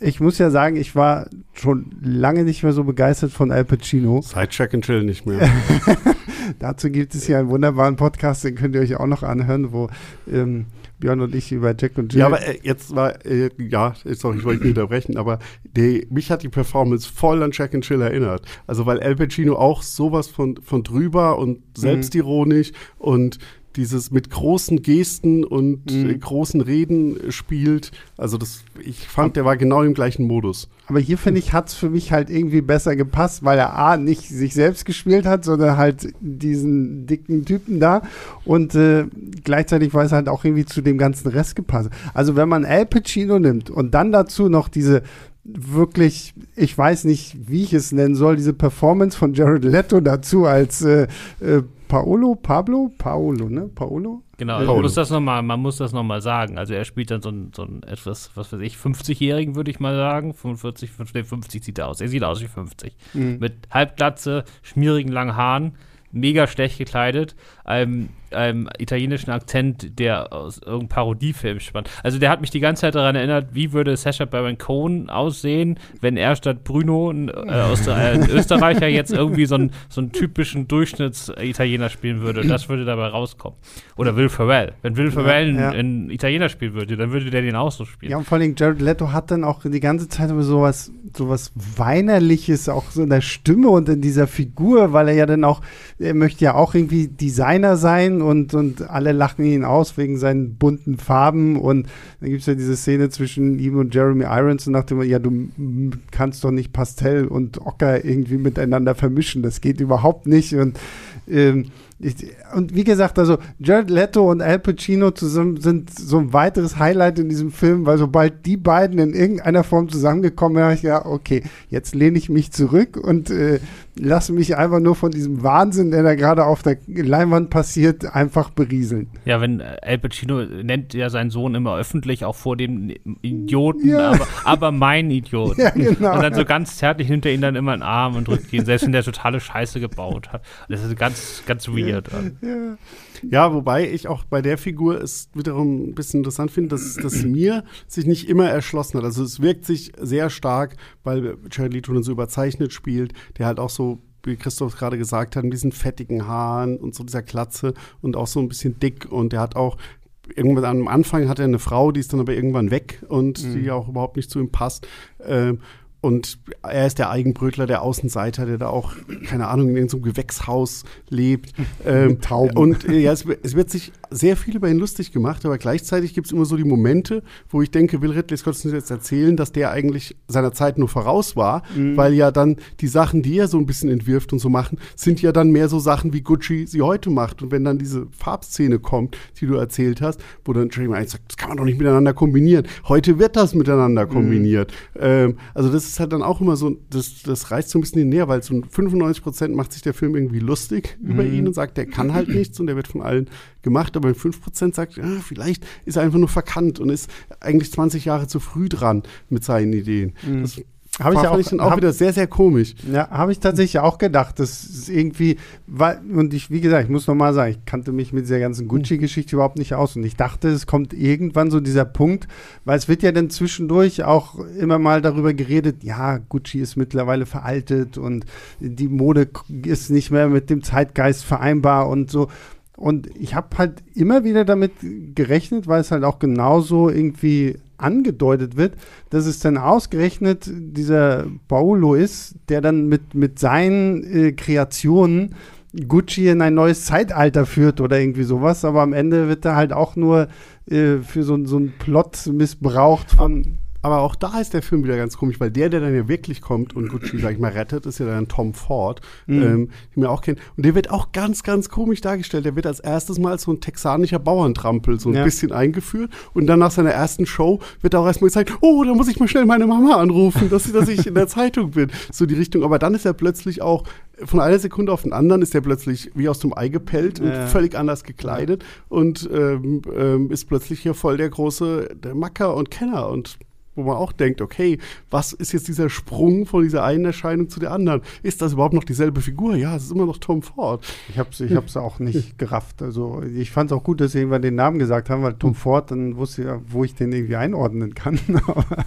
ich muss ja sagen, ich war schon lange nicht mehr so begeistert von Al Pacino. Seit Check and Chill nicht mehr. [LAUGHS] Dazu gibt es hier einen wunderbaren Podcast, den könnt ihr euch auch noch anhören, wo ähm, Björn und ich über Jack und Jill. Ja, aber äh, jetzt war, äh, ja, sorry, ich wollte nicht unterbrechen, aber die, mich hat die Performance voll an Jack and Chill erinnert. Also, weil Al Pacino auch sowas von, von drüber und mhm. selbstironisch mhm. und dieses mit großen Gesten und mhm. Äh, großen Reden spielt. Also das, ich fand, der war genau im gleichen Modus. Aber hier finde ich, hat es für mich halt irgendwie besser gepasst, weil er A, nicht sich selbst gespielt hat, sondern halt diesen dicken Typen da. Und äh, gleichzeitig war es halt auch irgendwie zu dem ganzen Rest gepasst. Also wenn man Al Pacino nimmt und dann dazu noch diese wirklich, ich weiß nicht, wie ich es nennen soll, diese Performance von Jared Leto dazu als äh, äh, Paolo, Pablo, Paolo, ne? Paolo? Genau, also man muss das noch mal, man muss das nochmal sagen. Also er spielt dann so ein, so ein etwas, was weiß ich, 50-Jährigen, würde ich mal sagen. 45, 50, 50 sieht er aus. Er sieht aus wie 50. Mhm. Mit Halbglatze, schmierigen langen Haaren mega schlecht gekleidet, einem, einem italienischen Akzent, der aus irgendeinem Parodiefilm spannt. Also der hat mich die ganze Zeit daran erinnert, wie würde Sacha Baron Cohen aussehen, wenn er statt Bruno ein, äh, aus äh, ein Österreicher jetzt irgendwie so einen, so einen typischen Durchschnittsitaliener spielen würde. Das würde dabei rauskommen. Oder Will Ferrell. Wenn Will Ferrell ja, ja. einen Italiener spielen würde, dann würde der den auch so spielen. Ja, und vor allem Jared Leto hat dann auch die ganze Zeit immer sowas, sowas Weinerliches auch so in der Stimme und in dieser Figur, weil er ja dann auch er möchte ja auch irgendwie Designer sein und, und alle lachen ihn aus wegen seinen bunten Farben. Und dann gibt es ja diese Szene zwischen ihm und Jeremy Irons und nach dem, ja, du kannst doch nicht Pastell und Ocker irgendwie miteinander vermischen. Das geht überhaupt nicht. Und ähm, und wie gesagt, also Jared Leto und Al Pacino zusammen sind so ein weiteres Highlight in diesem Film, weil sobald die beiden in irgendeiner Form zusammengekommen sind, habe ich ja, okay, jetzt lehne ich mich zurück und äh, lasse mich einfach nur von diesem Wahnsinn, der da gerade auf der Leinwand passiert, einfach berieseln. Ja, wenn äh, Al Pacino nennt ja seinen Sohn immer öffentlich, auch vor dem Idioten, ja. aber, aber mein Idiot. [LAUGHS] Ja, genau. Und dann so ganz zärtlich nimmt er ihn dann immer in den Arm und drückt ihn, selbst wenn der totale Scheiße gebaut hat. Das ist ganz, ganz weird. Ja. ja. wobei ich auch bei der Figur es wiederum ein bisschen interessant finde, dass, dass [CLEARS THROAT] mir sich nicht immer erschlossen hat. Also es wirkt sich sehr stark, weil Jared Leto so überzeichnet spielt, der halt auch so wie Christoph gerade gesagt hat, mit diesen fettigen Haaren und so dieser Klatze und auch so ein bisschen dick und der hat auch irgendwann am Anfang hat er eine Frau, die ist dann aber irgendwann weg und mhm. die auch überhaupt nicht zu ihm passt. Ähm, und er ist der Eigenbrötler, der Außenseiter, der da auch, keine Ahnung, in irgendeinem Gewächshaus lebt. [LAUGHS] ähm, Tauben. Und äh, ja, es, es, wird sich sehr viel über ihn lustig gemacht, aber gleichzeitig gibt es immer so die Momente, wo ich denke, Will Ridley Scott uns jetzt erzählen, dass der eigentlich seiner Zeit nur voraus war, mhm. weil ja dann die Sachen, die er so ein bisschen entwirft und so machen, sind ja dann mehr so Sachen, wie Gucci sie heute macht. Und wenn dann diese Farbszene kommt, die du erzählt hast, wo dann Jeremy sagt, das kann man doch nicht miteinander kombinieren. Heute wird das miteinander mhm. kombiniert. Mhm. Ähm, also das ist halt dann auch immer so, das, das reißt so ein bisschen näher, weil so 95 Prozent macht sich der Film irgendwie lustig mhm. über ihn und sagt, der kann halt [LAUGHS] nichts und der wird von allen gemacht, aber 5 Prozent sagt, ja, vielleicht ist er einfach nur verkannt und ist eigentlich 20 Jahre zu früh dran mit seinen Ideen. Mhm. Das Habe ich ja auch, ich dann auch hab, wieder sehr, sehr komisch. Ja, habe ich tatsächlich auch gedacht. Das ist irgendwie, weil, und ich, wie gesagt, ich muss nochmal sagen, ich kannte mich mit dieser ganzen Gucci-Geschichte überhaupt nicht aus. Und ich dachte, es kommt irgendwann so dieser Punkt, weil es wird ja dann zwischendurch auch immer mal darüber geredet, ja, Gucci ist mittlerweile veraltet und die Mode ist nicht mehr mit dem Zeitgeist vereinbar und so. Und ich habe halt immer wieder damit gerechnet, weil es halt auch genauso irgendwie angedeutet wird, dass es dann ausgerechnet dieser Paolo ist, der dann mit, mit seinen äh, Kreationen Gucci in ein neues Zeitalter führt oder irgendwie sowas, aber am Ende wird er halt auch nur äh, für so, so einen Plot missbraucht von. Aber auch da ist der Film wieder ganz komisch, weil der, der dann ja wirklich kommt und Gucci, sag ich mal, rettet, ist ja dann Tom Ford, mhm. ähm, den wir auch kennen. Und der wird auch ganz, ganz komisch dargestellt. Der wird als erstes mal als so ein texanischer Bauerntrampel so ein ja. bisschen eingeführt. Und dann nach seiner ersten Show wird auch erstmal gesagt, oh, da muss ich mal schnell meine Mama anrufen, dass, dass ich in der Zeitung bin. So die Richtung. Aber dann ist er plötzlich auch von einer Sekunde auf den anderen ist er plötzlich wie aus dem Ei gepellt und ja. völlig anders gekleidet und ähm, ähm, ist plötzlich hier voll der große der Macker und Kenner und wo man auch denkt, okay, was ist jetzt dieser Sprung von dieser einen Erscheinung zu der anderen? Ist das überhaupt noch dieselbe Figur? Ja, es ist immer noch Tom Ford. Ich habe es ich hab's auch nicht [LAUGHS] gerafft. Also ich fand es auch gut, dass sie irgendwann den Namen gesagt haben, weil Tom Ford, dann wusste ich ja, wo ich den irgendwie einordnen kann. [LAUGHS] Aber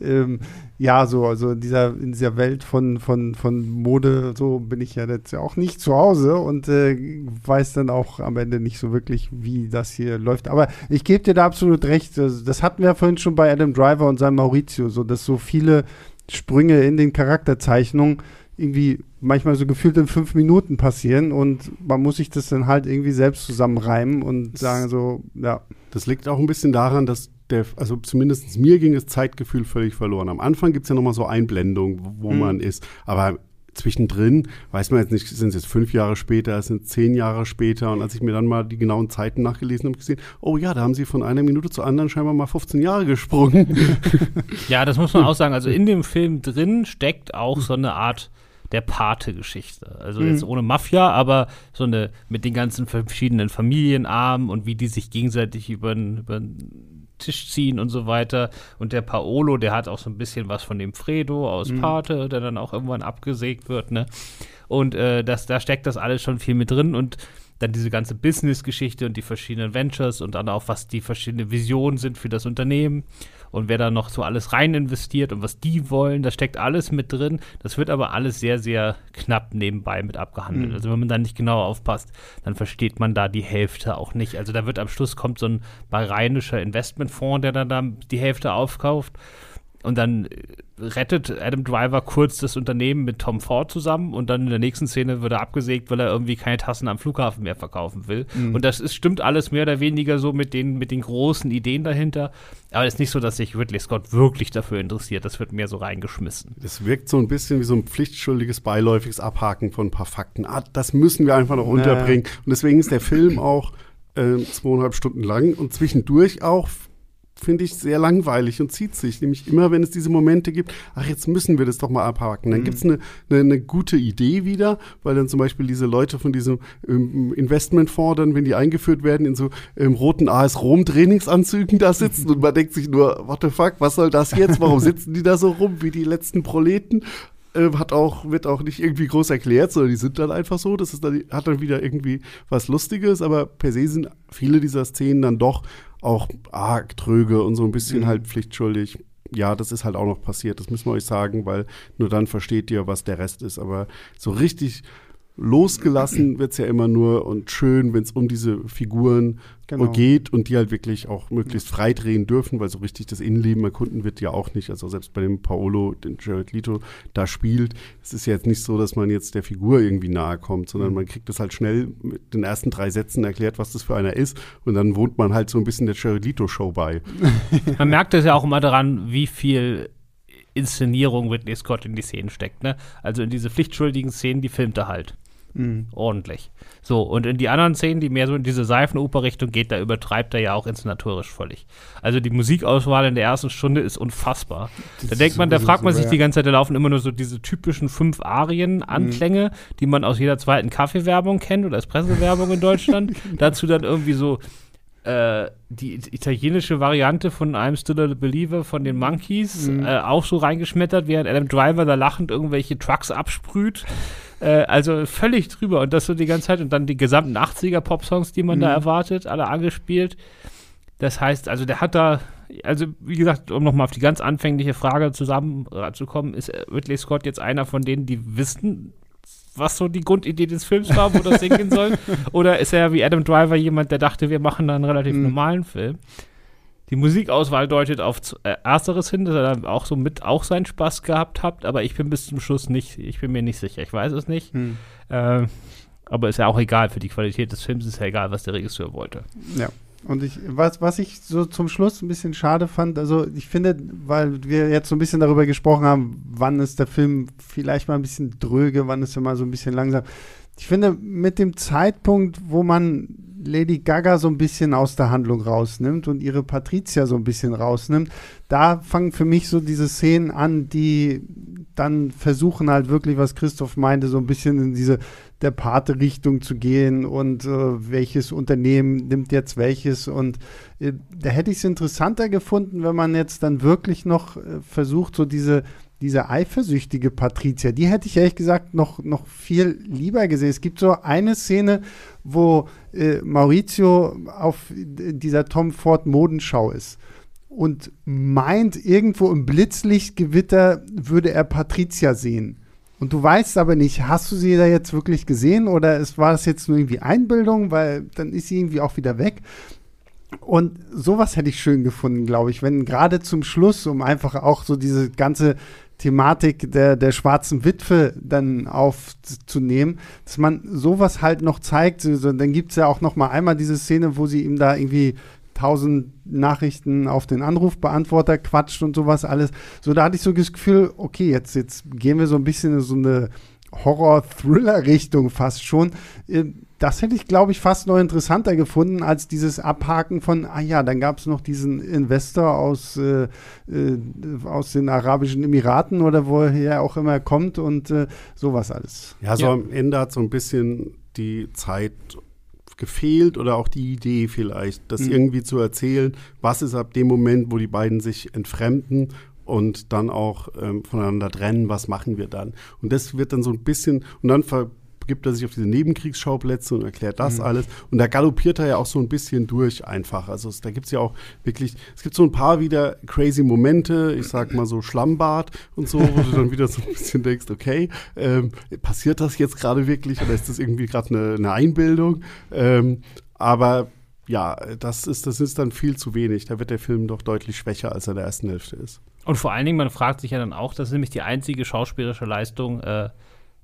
ähm, ja, so, also in dieser, in dieser Welt von, von, von Mode, so bin ich ja jetzt auch nicht zu Hause und äh, weiß dann auch am Ende nicht so wirklich, wie das hier läuft. Aber ich gebe dir da absolut recht. Das, das hatten wir ja vorhin schon bei Adam Driver und seinem Maurizio, so dass so viele Sprünge in den Charakterzeichnungen irgendwie manchmal so gefühlt in fünf Minuten passieren und man muss sich das dann halt irgendwie selbst zusammenreimen und sagen so, ja. Das liegt auch ein bisschen daran, dass der, also zumindest mir ging das Zeitgefühl völlig verloren. Am Anfang gibt es ja nochmal so Einblendungen, wo, mhm. man ist. Aber zwischendrin weiß man jetzt nicht, sind es jetzt fünf Jahre später, es sind zehn Jahre später. Und als ich mir dann mal die genauen Zeiten nachgelesen habe, gesehen, oh ja, da haben sie von einer Minute zur anderen scheinbar mal 15 Jahre gesprungen. [LAUGHS] ja, das muss man [LAUGHS] auch sagen. Also in dem Film drin steckt auch so eine Art der Pate-Geschichte. Also mhm. jetzt ohne Mafia, aber so eine mit den ganzen verschiedenen Familienarmen und wie die sich gegenseitig über, über Tisch ziehen und so weiter. Und der Paolo, der hat auch so ein bisschen was von dem Fredo aus mhm. Pate, der dann auch irgendwann abgesägt wird, ne? Und äh, das, da steckt das alles schon viel mit drin und dann diese ganze Business-Geschichte und die verschiedenen Ventures und dann auch, was die verschiedenen Visionen sind für das Unternehmen und wer da noch so alles rein investiert und was die wollen, das steckt alles mit drin. Das wird aber alles sehr, sehr knapp nebenbei mit abgehandelt. Mhm. Also wenn man da nicht genau aufpasst, dann versteht man da die Hälfte auch nicht. Also da wird am Schluss kommt so ein bahraischer Investmentfonds, der dann da die Hälfte aufkauft und dann rettet Adam Driver kurz das Unternehmen mit Tom Ford zusammen und dann in der nächsten Szene wird er abgesägt, weil er irgendwie keine Tassen am Flughafen mehr verkaufen will. Mhm. Und das ist, stimmt alles mehr oder weniger so mit den, mit den großen Ideen dahinter. Aber es ist nicht so, dass sich Ridley Scott wirklich dafür interessiert. Das wird mehr so reingeschmissen. Das wirkt so ein bisschen wie so ein pflichtschuldiges, beiläufiges Abhaken von ein paar Fakten. Ah, das müssen wir einfach noch unterbringen. Und deswegen ist der Film auch äh, zweieinhalb Stunden lang und zwischendurch auch finde ich sehr langweilig und zieht sich. Nämlich immer, wenn es diese Momente gibt, ach, jetzt müssen wir das doch mal abhaken. Dann mhm. gibt es eine, eine, eine, gute Idee wieder, weil dann zum Beispiel diese Leute von diesem ähm, Investmentfonds dann, wenn die eingeführt werden, in so ähm, roten AS Rom Trainingsanzügen da sitzen und man denkt sich nur, what the fuck, was soll das jetzt? Warum sitzen die da so rum wie die letzten Proleten? Ähm, hat auch, wird auch nicht irgendwie groß erklärt, sondern die sind dann einfach so. Das ist dann, hat dann wieder irgendwie was Lustiges, aber per se sind viele dieser Szenen dann doch auch arg tröge und so ein bisschen mhm. halt pflichtschuldig. Ja, das ist halt auch noch passiert, das müssen wir euch sagen, weil nur dann versteht ihr, was der Rest ist. Aber so richtig losgelassen wird es ja immer nur und schön, wenn es um diese Figuren genau. geht und die halt wirklich auch möglichst frei drehen dürfen, weil so richtig das Innenleben erkunden wird ja auch nicht. Also selbst bei dem Paolo, den Jared Leto da spielt, es ist ja jetzt nicht so, dass man jetzt der Figur irgendwie nahe kommt, sondern mhm. man kriegt das halt schnell mit den ersten drei Sätzen erklärt, was das für einer ist und dann wohnt man halt so ein bisschen der Jared Leto Show bei. [LAUGHS] man merkt es ja auch immer daran, wie viel Inszenierung Whitney Scott in die Szenen steckt. Ne? Also in diese pflichtschuldigen Szenen, die filmt er halt. Mhm. Ordentlich. So, und in die anderen Szenen, die mehr so in diese Seifenoper-Richtung geht, da übertreibt er ja auch inszenatorisch völlig. Also die Musikauswahl in der ersten Stunde ist unfassbar. Das da denkt man, da fragt man sich die ganze Zeit, da laufen immer nur so diese typischen fünf Arien-Anklänge, mhm. die man aus jeder zweiten Kaffeewerbung kennt oder Espresso-Werbung in Deutschland. [LAUGHS] Dazu dann irgendwie so äh, die italienische Variante von I'm Still a Believer von den Monkeys mhm. äh, auch so reingeschmettert, während Adam Driver da lachend irgendwelche Trucks absprüht. Äh, also völlig drüber und das so die ganze Zeit und dann die gesamten 80er Pop-Songs, die man mhm. da erwartet, alle angespielt. Das heißt, also der hat da, also wie gesagt, um nochmal auf die ganz anfängliche Frage zusammenzukommen, ist Ridley Scott jetzt einer von denen, die wissen, was so die Grundidee des Films war, wo das hingehen soll? [LAUGHS] Oder ist er wie Adam Driver jemand, der dachte, wir machen da einen relativ mhm. normalen Film? Die Musikauswahl deutet auf äh, Ersteres hin, dass er da auch so mit auch seinen Spaß gehabt hat, aber ich bin bis zum Schluss nicht, ich bin mir nicht sicher, ich weiß es nicht. Mhm. Äh, aber ist ja auch egal, für die Qualität des Films ist ja egal, was der Regisseur wollte. Ja. Und ich, was, was ich so zum Schluss ein bisschen schade fand, also ich finde, weil wir jetzt so ein bisschen darüber gesprochen haben, wann ist der Film vielleicht mal ein bisschen dröge, wann ist er mal so ein bisschen langsam. Ich finde, mit dem Zeitpunkt, wo man Lady Gaga so ein bisschen aus der Handlung rausnimmt und ihre Patricia so ein bisschen rausnimmt, da fangen für mich so diese Szenen an, die dann versuchen halt wirklich, was Christoph meinte, so ein bisschen in diese der Pate-Richtung zu gehen und äh, welches Unternehmen nimmt jetzt welches. Und äh, da hätte ich es interessanter gefunden, wenn man jetzt dann wirklich noch äh, versucht, so diese, diese eifersüchtige Patricia, die hätte ich ehrlich gesagt noch, noch viel lieber gesehen. Es gibt so eine Szene, wo äh, Maurizio auf dieser Tom Ford Modenschau ist und meint, irgendwo im Blitzlichtgewitter würde er Patricia sehen. Und du weißt aber nicht, hast du sie da jetzt wirklich gesehen oder es war das jetzt nur irgendwie Einbildung, weil dann ist sie irgendwie auch wieder weg. Und sowas hätte ich schön gefunden, glaube ich, wenn gerade zum Schluss, um einfach auch so diese ganze Thematik der, der schwarzen Witwe dann aufzunehmen, dass man sowas halt noch zeigt. So, dann gibt es ja auch noch mal einmal diese Szene, wo sie ihm da irgendwie tausend Nachrichten auf den Anrufbeantworter quatscht und sowas alles. So, da hatte ich so das Gefühl, okay, jetzt, jetzt gehen wir so ein bisschen in so eine Horror-Thriller-Richtung fast schon. Äh, das hätte ich, glaube ich, fast noch interessanter gefunden als dieses Abhaken von, ah ja, dann gab es noch diesen Investor aus, äh, äh, aus den Arabischen Emiraten oder woher auch immer er kommt und äh, sowas alles. Ja, so ja. am Ende hat so ein bisschen die Zeit gefehlt oder auch die Idee vielleicht, das mhm. irgendwie zu erzählen, was ist ab dem Moment, wo die beiden sich entfremden und dann auch ähm, voneinander trennen, was machen wir dann? Und das wird dann so ein bisschen, und dann begibt er sich auf diese Nebenkriegsschauplätze und erklärt das mhm. alles. Und da galoppiert er ja auch so ein bisschen durch einfach. Also es, da gibt es ja auch wirklich, es gibt so ein paar wieder crazy Momente, ich sag mal so Schlammbad und so, wo du dann wieder so ein bisschen denkst, okay, ähm, passiert das jetzt gerade wirklich oder ist das irgendwie gerade eine, eine Einbildung? Ähm, aber ja, das ist, das ist dann viel zu wenig. Da wird der Film doch deutlich schwächer, als er der ersten Hälfte ist. Und vor allen Dingen, man fragt sich ja dann auch, das ist nämlich die einzige schauspielerische Leistung, äh,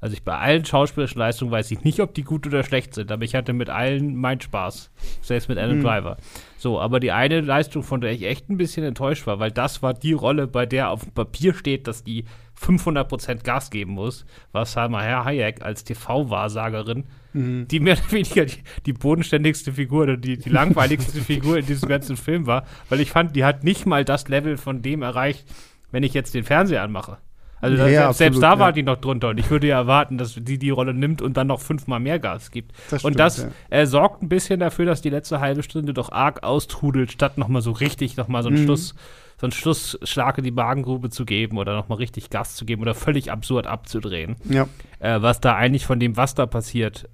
also ich bei allen schauspielerischen Leistungen weiß ich nicht, ob die gut oder schlecht sind, aber ich hatte mit allen meinen Spaß. Selbst mit Adam mhm. Driver. So, aber die eine Leistung, von der ich echt ein bisschen enttäuscht war, weil das war die Rolle, bei der auf dem Papier steht, dass die 500% Gas geben muss, war Salma Hayek als TV-Wahrsagerin, mhm. die mehr oder weniger die, die bodenständigste Figur oder die, die langweiligste [LAUGHS] Figur in diesem ganzen Film war, weil ich fand, die hat nicht mal das Level von dem erreicht, wenn ich jetzt den Fernseher anmache. Also ja, selbst, absolut, selbst, da war die noch drunter und ich würde ja erwarten, dass die die Rolle nimmt und dann noch fünfmal mehr Gas gibt. Das und das ja. sorgt ein bisschen dafür, dass die letzte halbe Stunde doch arg austrudelt, statt nochmal so richtig nochmal so einen mhm. Schluss, so einen Schlussschlag in die Magengrube zu geben oder nochmal richtig Gas zu geben oder völlig absurd abzudrehen. Ja. Äh, was da eigentlich von dem, was da passiert,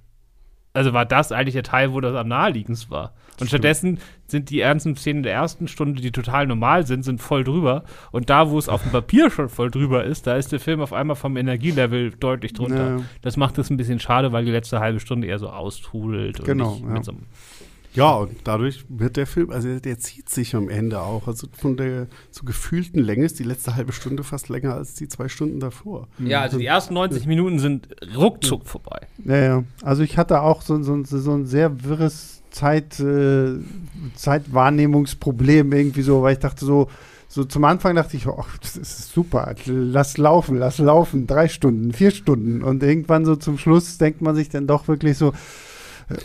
also war das eigentlich der Teil, wo das am naheliegendsten war. Und stattdessen sind die ernsten Szenen der ersten Stunde, die total normal sind, sind voll drüber. Und da, wo es auf dem Papier schon voll drüber ist, da ist der Film auf einmal vom Energielevel deutlich drunter. Ja. Das macht es ein bisschen schade, weil die letzte halbe Stunde eher so austrudelt. Genau. Ja. So ja, und dadurch wird der Film, also der zieht sich am Ende auch. Also von der so gefühlten Länge ist die letzte halbe Stunde fast länger als die zwei Stunden davor. Ja, also die ersten 90 Minuten sind ruckzuck vorbei. Ja, ja. Also ich hatte auch so, so, so ein sehr wirres Zeit, äh, Zeitwahrnehmungsproblem irgendwie so, weil ich dachte so, so zum Anfang dachte ich, oh, das ist super, lass laufen, lass laufen, drei Stunden, vier Stunden. Und irgendwann so zum Schluss denkt man sich dann doch wirklich so,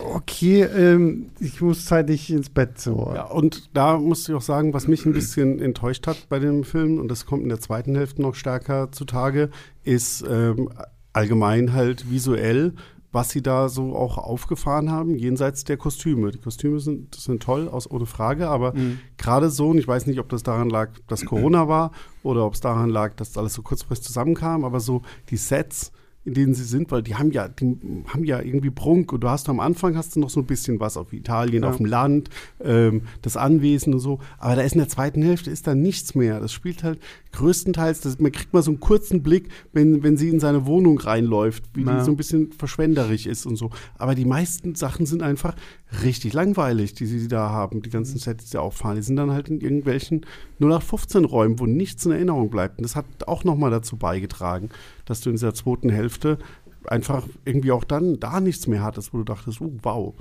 okay, ähm, ich muss zeitig ins Bett so. Ja, und da muss ich auch sagen, was mich ein bisschen enttäuscht hat bei dem Film, und das kommt in der zweiten Hälfte noch stärker zutage, ist ähm, allgemein halt visuell was sie da so auch aufgefahren haben, jenseits der Kostüme. Die Kostüme sind, sind toll, aus, ohne Frage, aber mhm. gerade so, und ich weiß nicht, ob das daran lag, dass [CLEARS THROAT] Corona war oder ob es daran lag, dass alles so kurzfristig zusammenkam, aber so die Sets, in denen sie sind, weil die haben ja, die haben ja irgendwie Prunk und du hast am Anfang hast du noch so ein bisschen was auf Italien, ja. auf dem Land, ähm, das Anwesen und so, aber da ist in der zweiten Hälfte ist da nichts mehr. Das spielt halt größtenteils, das, man kriegt mal so einen kurzen Blick, wenn, wenn sie in seine Wohnung reinläuft, wie ja. die so ein bisschen verschwenderig ist und so. Aber die meisten Sachen sind einfach richtig langweilig, die sie da haben, die ganzen Sets, die sie auffahren. Die sind dann halt in irgendwelchen 0815 Räumen, wo nichts in Erinnerung bleibt. Und das hat auch nochmal dazu beigetragen, dass du in dieser zweiten Hälfte einfach irgendwie auch dann da nichts mehr hattest, wo du dachtest, oh, wow.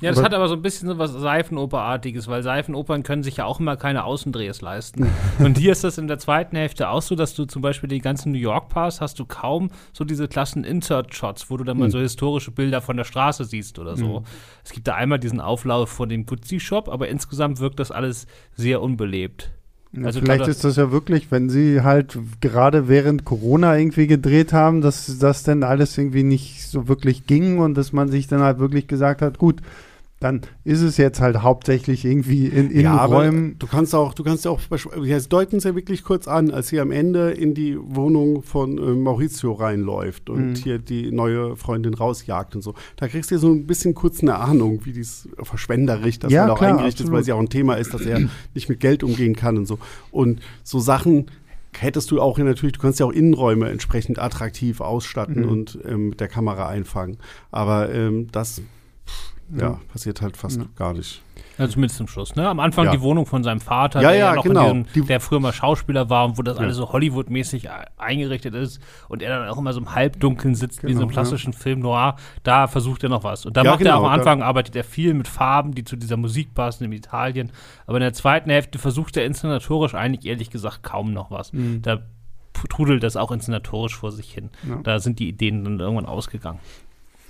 Ja, das aber, hat aber so ein bisschen so was Seifenoperartiges, weil Seifenopern können sich ja auch immer keine Außendrehs leisten. [LAUGHS] und hier ist das in der zweiten Hälfte auch so, dass du zum Beispiel die ganzen New York Pass hast du kaum so diese klassen Insert-Shots, wo du dann mal mhm. so historische Bilder von der Straße siehst oder so. Mhm. Es gibt da einmal diesen Auflauf von dem Gucci-Shop, aber insgesamt wirkt das alles sehr unbelebt. Also vielleicht ist das ja wirklich, wenn sie halt gerade während Corona irgendwie gedreht haben, dass das dann alles irgendwie nicht so wirklich ging und dass man sich dann halt wirklich gesagt hat, gut, dann ist es jetzt halt hauptsächlich irgendwie in Innenräumen. Ja, du kannst auch, du kannst auch, jetzt deuten es ja wirklich kurz an, als sie am Ende in die Wohnung von äh, Maurizio reinläuft und mhm. hier die neue Freundin rausjagt und so. Da kriegst du so ein bisschen kurz eine Ahnung, wie dies verschwenderisch das ja, auch klar, eingerichtet ist, weil sie auch ein Thema ist, dass er [CLEARS THROAT] nicht mit Geld umgehen kann und so. Und so Sachen, hättest du auch natürlich, du kannst ja auch Innenräume entsprechend attraktiv ausstatten mhm. und ähm, mit der Kamera einfangen. Aber ähm, das ja, passiert halt fast ja. gar nicht. Ja, zumindest zum Schluss. Ne? Am Anfang ja. die Wohnung von seinem Vater, ja, der ja, noch genau. Diesem, der früher mal Schauspieler war und wo das alles so Hollywood-mäßig eingerichtet ist und er dann auch immer so im Halbdunkeln sitzt, genau, wie so einem klassischen Film noir, da versucht er noch was. Und da macht genau, er am Anfang, arbeitet er viel mit Farben, die zu dieser Musik passen in Italien. Aber in der zweiten Hälfte versucht er inszenatorisch eigentlich ehrlich gesagt kaum noch was. Mhm. Da trudelt das auch inszenatorisch vor sich hin. Da sind die Ideen dann irgendwann ausgegangen.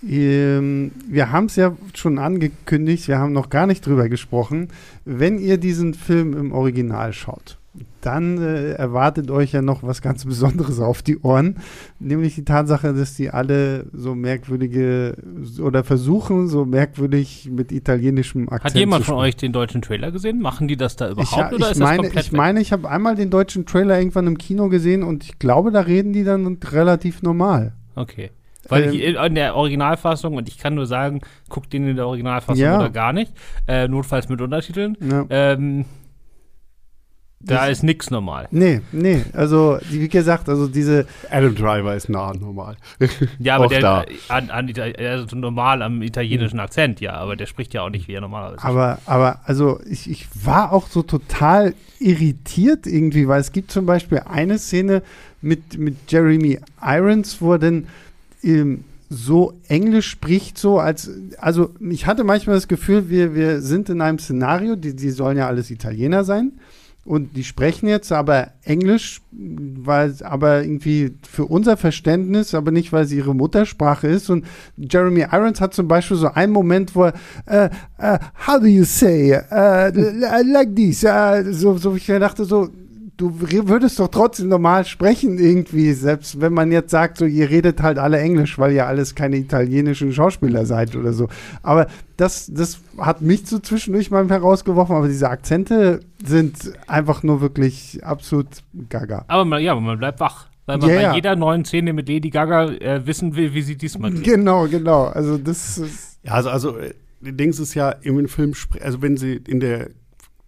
Ähm, wir haben es ja schon angekündigt, wir haben noch gar nicht drüber gesprochen. Wenn ihr diesen Film im Original schaut, dann äh, erwartet euch ja noch was ganz Besonderes auf die Ohren, nämlich die Tatsache, dass die alle so merkwürdige oder versuchen, so merkwürdig mit italienischem Akzent Hat jemand von euch den deutschen Trailer gesehen? Machen die das da überhaupt ich, oder ich ist meine, das komplett Ich weg? meine, ich habe einmal den deutschen Trailer irgendwann im Kino gesehen und ich glaube, da reden die dann relativ normal. Okay. Weil ähm, in der Originalfassung, und ich kann nur sagen, guckt den in der Originalfassung ja. oder gar nicht, äh, notfalls mit Untertiteln. Ja. Ähm, da ist nichts normal. Nee, nee, also wie gesagt, also diese Adam Driver ist nah normal. Ja, aber der da. an, an also normal am italienischen Akzent, ja, aber der spricht ja auch nicht wie er normalerweise Aber aber also ich, ich war auch so total irritiert irgendwie, weil es gibt zum Beispiel eine Szene mit mit Jeremy Irons, wo er dann ähm, so Englisch spricht, so als, also ich hatte manchmal das Gefühl, wir, wir sind in einem Szenario, die, die sollen ja alles Italiener sein und die sprechen jetzt aber Englisch, weil aber irgendwie für unser Verständnis, aber nicht, weil sie ihre Muttersprache ist. Und Jeremy Irons hat zum Beispiel so einen Moment, wo er, uh, uh, how do you say, uh, like this, so, so ich dachte so, du würdest doch trotzdem normal sprechen irgendwie, selbst wenn man jetzt sagt, so ihr redet halt alle Englisch, weil ihr alles keine italienischen Schauspieler seid oder so. Aber das, das hat mich so zwischendurch mal herausgeworfen, aber diese Akzente sind einfach nur wirklich absolut gaga. Aber man, ja, man bleibt wach. Weil man yeah, bei jeder neuen Szene mit Lady Gaga äh, wissen will, wie sie diesmal [LAUGHS] klingt. Genau, genau. Also das ist. Ja, also, also äh, Dings ist ja im Film, also wenn sie in der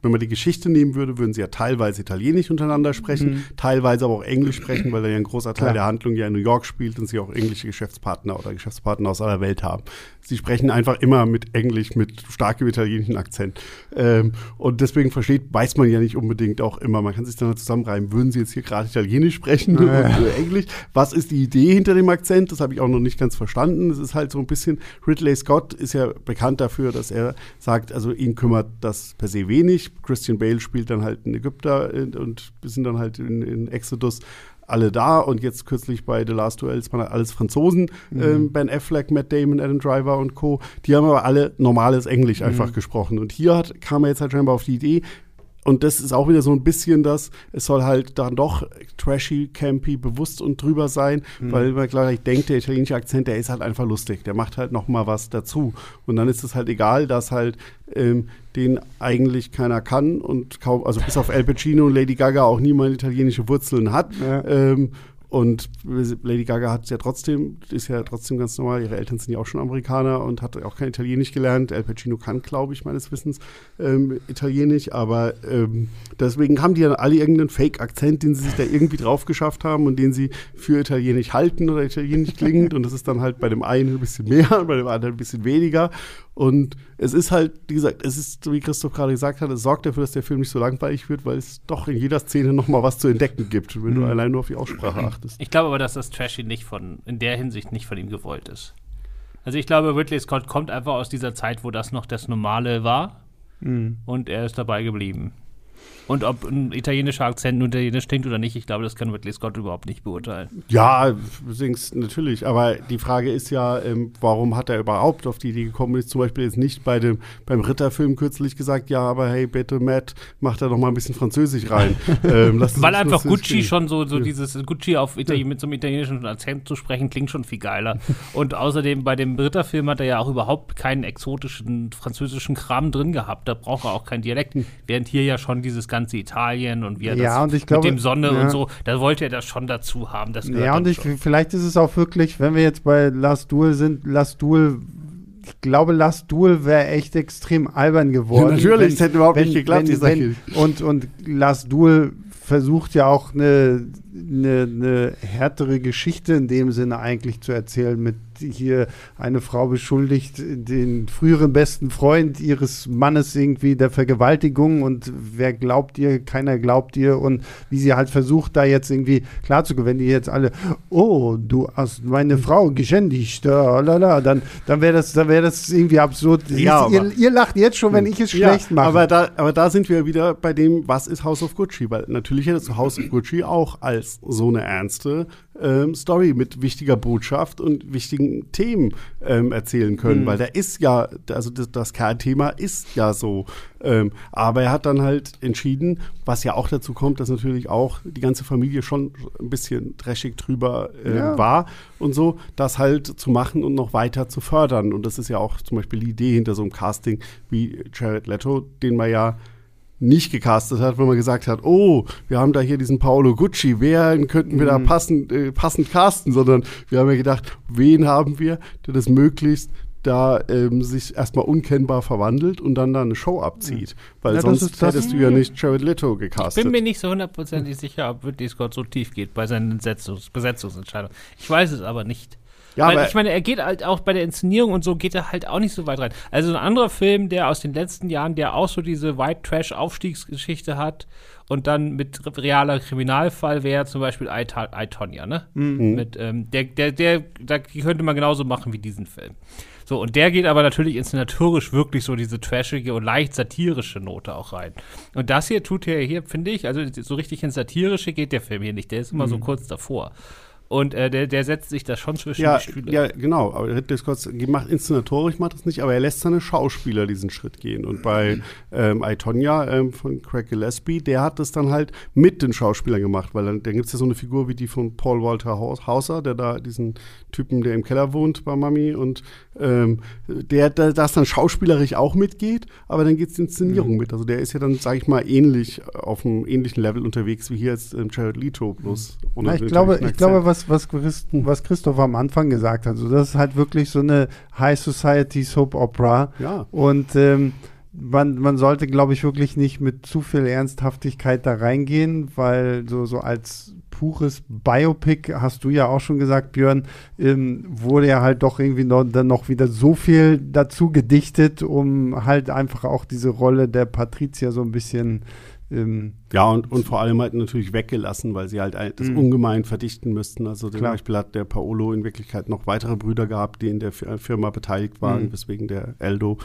wenn man die Geschichte nehmen würde, würden sie ja teilweise Italienisch untereinander sprechen, mhm. teilweise aber auch Englisch sprechen, weil da ja ein großer Teil Klar. der Handlung ja in New York spielt und sie auch englische Geschäftspartner oder Geschäftspartner aus aller Welt haben sie sprechen einfach immer mit Englisch, mit starkem italienischen Akzent. Ähm, und deswegen versteht, weiß man ja nicht unbedingt auch immer. Man kann sich dann halt zusammenreimen, würden sie jetzt hier gerade Italienisch sprechen oder Englisch? Was ist die Idee hinter dem Akzent? Das habe ich auch noch nicht ganz verstanden. Es ist halt so ein bisschen, Ridley Scott ist ja bekannt dafür, dass er sagt, also ihn kümmert das per se wenig. Christian Bale spielt dann halt einen Ägypter äh, und wir sind dann halt in, in Exodus alle da und jetzt kürzlich bei The Last Duels waren alles Franzosen, mhm. ähm, Ben Affleck, Matt Damon, Adam Driver und Co. Die haben aber alle normales Englisch mhm. einfach gesprochen und hier hat, kam er jetzt halt scheinbar auf die Idee, und das ist auch wieder so ein bisschen das, es soll halt dann doch trashy, campy, bewusst und drüber sein, mhm. weil man gleich denkt, der italienische Akzent, der ist halt einfach lustig, der macht halt noch mal was dazu. Und dann ist es halt egal, dass halt ähm, den eigentlich keiner kann und kaum, also bis auf Al Pacino und Lady Gaga auch niemand italienische Wurzeln hat. Ja. Ähm, und Lady Gaga hat ja trotzdem, ist ja trotzdem ganz normal, ihre Eltern sind ja auch schon Amerikaner und hat auch kein Italienisch gelernt. Al Pacino kann, glaube ich, meines Wissens ähm, Italienisch, aber ähm, deswegen haben die ja alle irgendeinen Fake-Akzent, den sie sich da irgendwie drauf geschafft haben und den sie für Italienisch halten oder Italienisch klingend. Und das ist dann halt bei dem einen ein bisschen mehr [LAUGHS] bei dem anderen ein bisschen weniger und es ist halt, wie gesagt, es ist, wie Christoph gerade gesagt hat, es sorgt dafür, dass der Film nicht so langweilig wird, weil es doch in jeder Szene noch mal was zu entdecken gibt, wenn mhm. du allein nur auf die Aussprache achtest. Ich glaube aber, dass das Trashy nicht von, in der Hinsicht nicht von ihm gewollt ist. Also ich glaube, Ridley Scott kommt einfach aus dieser Zeit, wo das noch das Normale war. Mhm. Und er ist dabei geblieben. Und ob ein italienischer Akzent nur italienisch klingt oder nicht, ich glaube, das kann Ridley Scott überhaupt nicht beurteilen. Ja, singst natürlich. Aber die Frage ist ja, ähm, warum hat er überhaupt auf die Idee gekommen? Ist zum Beispiel jetzt nicht bei dem, beim Ritterfilm kürzlich gesagt, ja, aber hey, bitte Matt, mach da doch mal ein bisschen Französisch rein. [LAUGHS] ähm, Weil einfach Gucci schon so, so ja. dieses Gucci auf Italien, mit so einem italienischen Akzent zu sprechen, klingt schon viel geiler. [LAUGHS] Und außerdem bei dem Ritterfilm hat er ja auch überhaupt keinen exotischen französischen Kram drin gehabt. Da braucht er auch keinen Dialekt. Hm. Während hier ja schon dieses ganze Italien und wie er ja, das mit glaube, dem Sonne ja. und so, da wollte er das schon dazu haben. ja, und ich, vielleicht ist es auch wirklich, wenn wir jetzt bei Last Duel sind, Last Duel ich glaube, Last Duel wäre echt extrem albern geworden. Ja, [LAUGHS] natürlich, es hätte überhaupt wenn, nicht geklappt, wenn, wenn, und, und Last Duel versucht ja auch eine, eine, eine härtere Geschichte in dem Sinne eigentlich zu erzählen mit hier eine Frau beschuldigt den früheren besten Freund ihres Mannes irgendwie der Vergewaltigung und wer glaubt ihr, keiner glaubt ihr und wie sie halt versucht, da jetzt irgendwie klarzukommen, wenn die jetzt alle, oh, du hast meine Frau geschändigt, lalala, dann, dann wäre das, dann das irgendwie absurd. Ja, ihr, ihr, lacht jetzt schon, wenn ich es ja, schlecht mache. Aber da, aber da sind wir wieder bei dem, was ist House of Gucci, weil natürlich hättest du House of Gucci auch als so eine ernste ähm, Story mit wichtiger Botschaft und wichtigen Themen ähm, erzählen können, mhm. weil der ist ja, also das, das Kernthema ist ja so. Ähm, aber er hat dann halt entschieden, was ja auch dazu kommt, dass natürlich auch die ganze Familie schon ein bisschen dreschig drüber äh, ja. war und so, das halt zu machen und noch weiter zu fördern. Und das ist ja auch zum Beispiel die Idee hinter so einem Casting wie Jared Leto, den man ja nicht gecastet hat, wo man gesagt hat, oh, wir haben da hier diesen Paolo Gucci, wen könnten wir mhm. da passend, äh, passend casten, sondern wir haben ja gedacht, wen haben wir, der das möglichst da ähm, sich erstmal unkennbar verwandelt und dann da eine Show abzieht. Weil ja, sonst hättest du ja nicht Jared Leto gecastet. Ich bin mir nicht so hundertprozentig sicher, ob Ridley Scott so tief geht bei seinen Besetzungs Besetzungsentscheidungen. Ich weiß es aber nicht. Ja, Weil ich meine, er geht halt auch bei der Inszenierung und so geht er halt auch nicht so weit rein. Also ein anderer Film, der aus den letzten Jahren, der auch so diese White Trash Aufstiegsgeschichte hat und dann mit realer Kriminalfall wäre zum Beispiel I, I Tonya, ne? Mhm. Mit, ähm, der, der, der, da könnte man genauso machen wie diesen Film. So, und der geht aber natürlich inszenatorisch wirklich so diese trashige und leicht satirische Note auch rein. Und das hier tut er hier, finde ich, also so richtig ins Satirische geht der Film hier nicht. Der ist immer mhm. so kurz davor. Und äh, der, der setzt sich da schon zwischen ja, die Stühle. Ja, genau. Aber Ridley Scott macht inszenatorisch macht das nicht, aber er lässt seine Schauspieler diesen Schritt gehen. Und bei ähm, I, Tonya ähm, von Craig Gillespie, der hat das dann halt mit den Schauspielern gemacht, weil dann, dann gibt es ja so eine Figur wie die von Paul Walter Hauser, der da diesen Typen, der im Keller wohnt bei Mami und ähm, der, der das dann schauspielerisch auch mitgeht, aber dann geht es die Inszenierung mhm. mit. Also der ist ja dann, sage ich mal, ähnlich auf einem ähnlichen Level unterwegs wie hier jetzt ähm, Jared Leto bloß. Mhm. Ja, ich glaube, ich glaube, was, was, was Christoph am Anfang gesagt hat, also das ist halt wirklich so eine High Society Soap Opera. Ja. Und ähm, man, man sollte, glaube ich, wirklich nicht mit zu viel Ernsthaftigkeit da reingehen, weil so, so als pures Biopic, hast du ja auch schon gesagt, Björn, ähm, wurde ja halt doch irgendwie noch, dann noch wieder so viel dazu gedichtet, um halt einfach auch diese Rolle der Patricia so ein bisschen ähm, ja, und, und vor allem halt natürlich weggelassen, weil sie halt das mhm. ungemein verdichten müssten. Also zum Beispiel hat der Paolo in Wirklichkeit noch weitere Brüder gehabt, die in der Firma beteiligt waren, mhm. weswegen der Eldo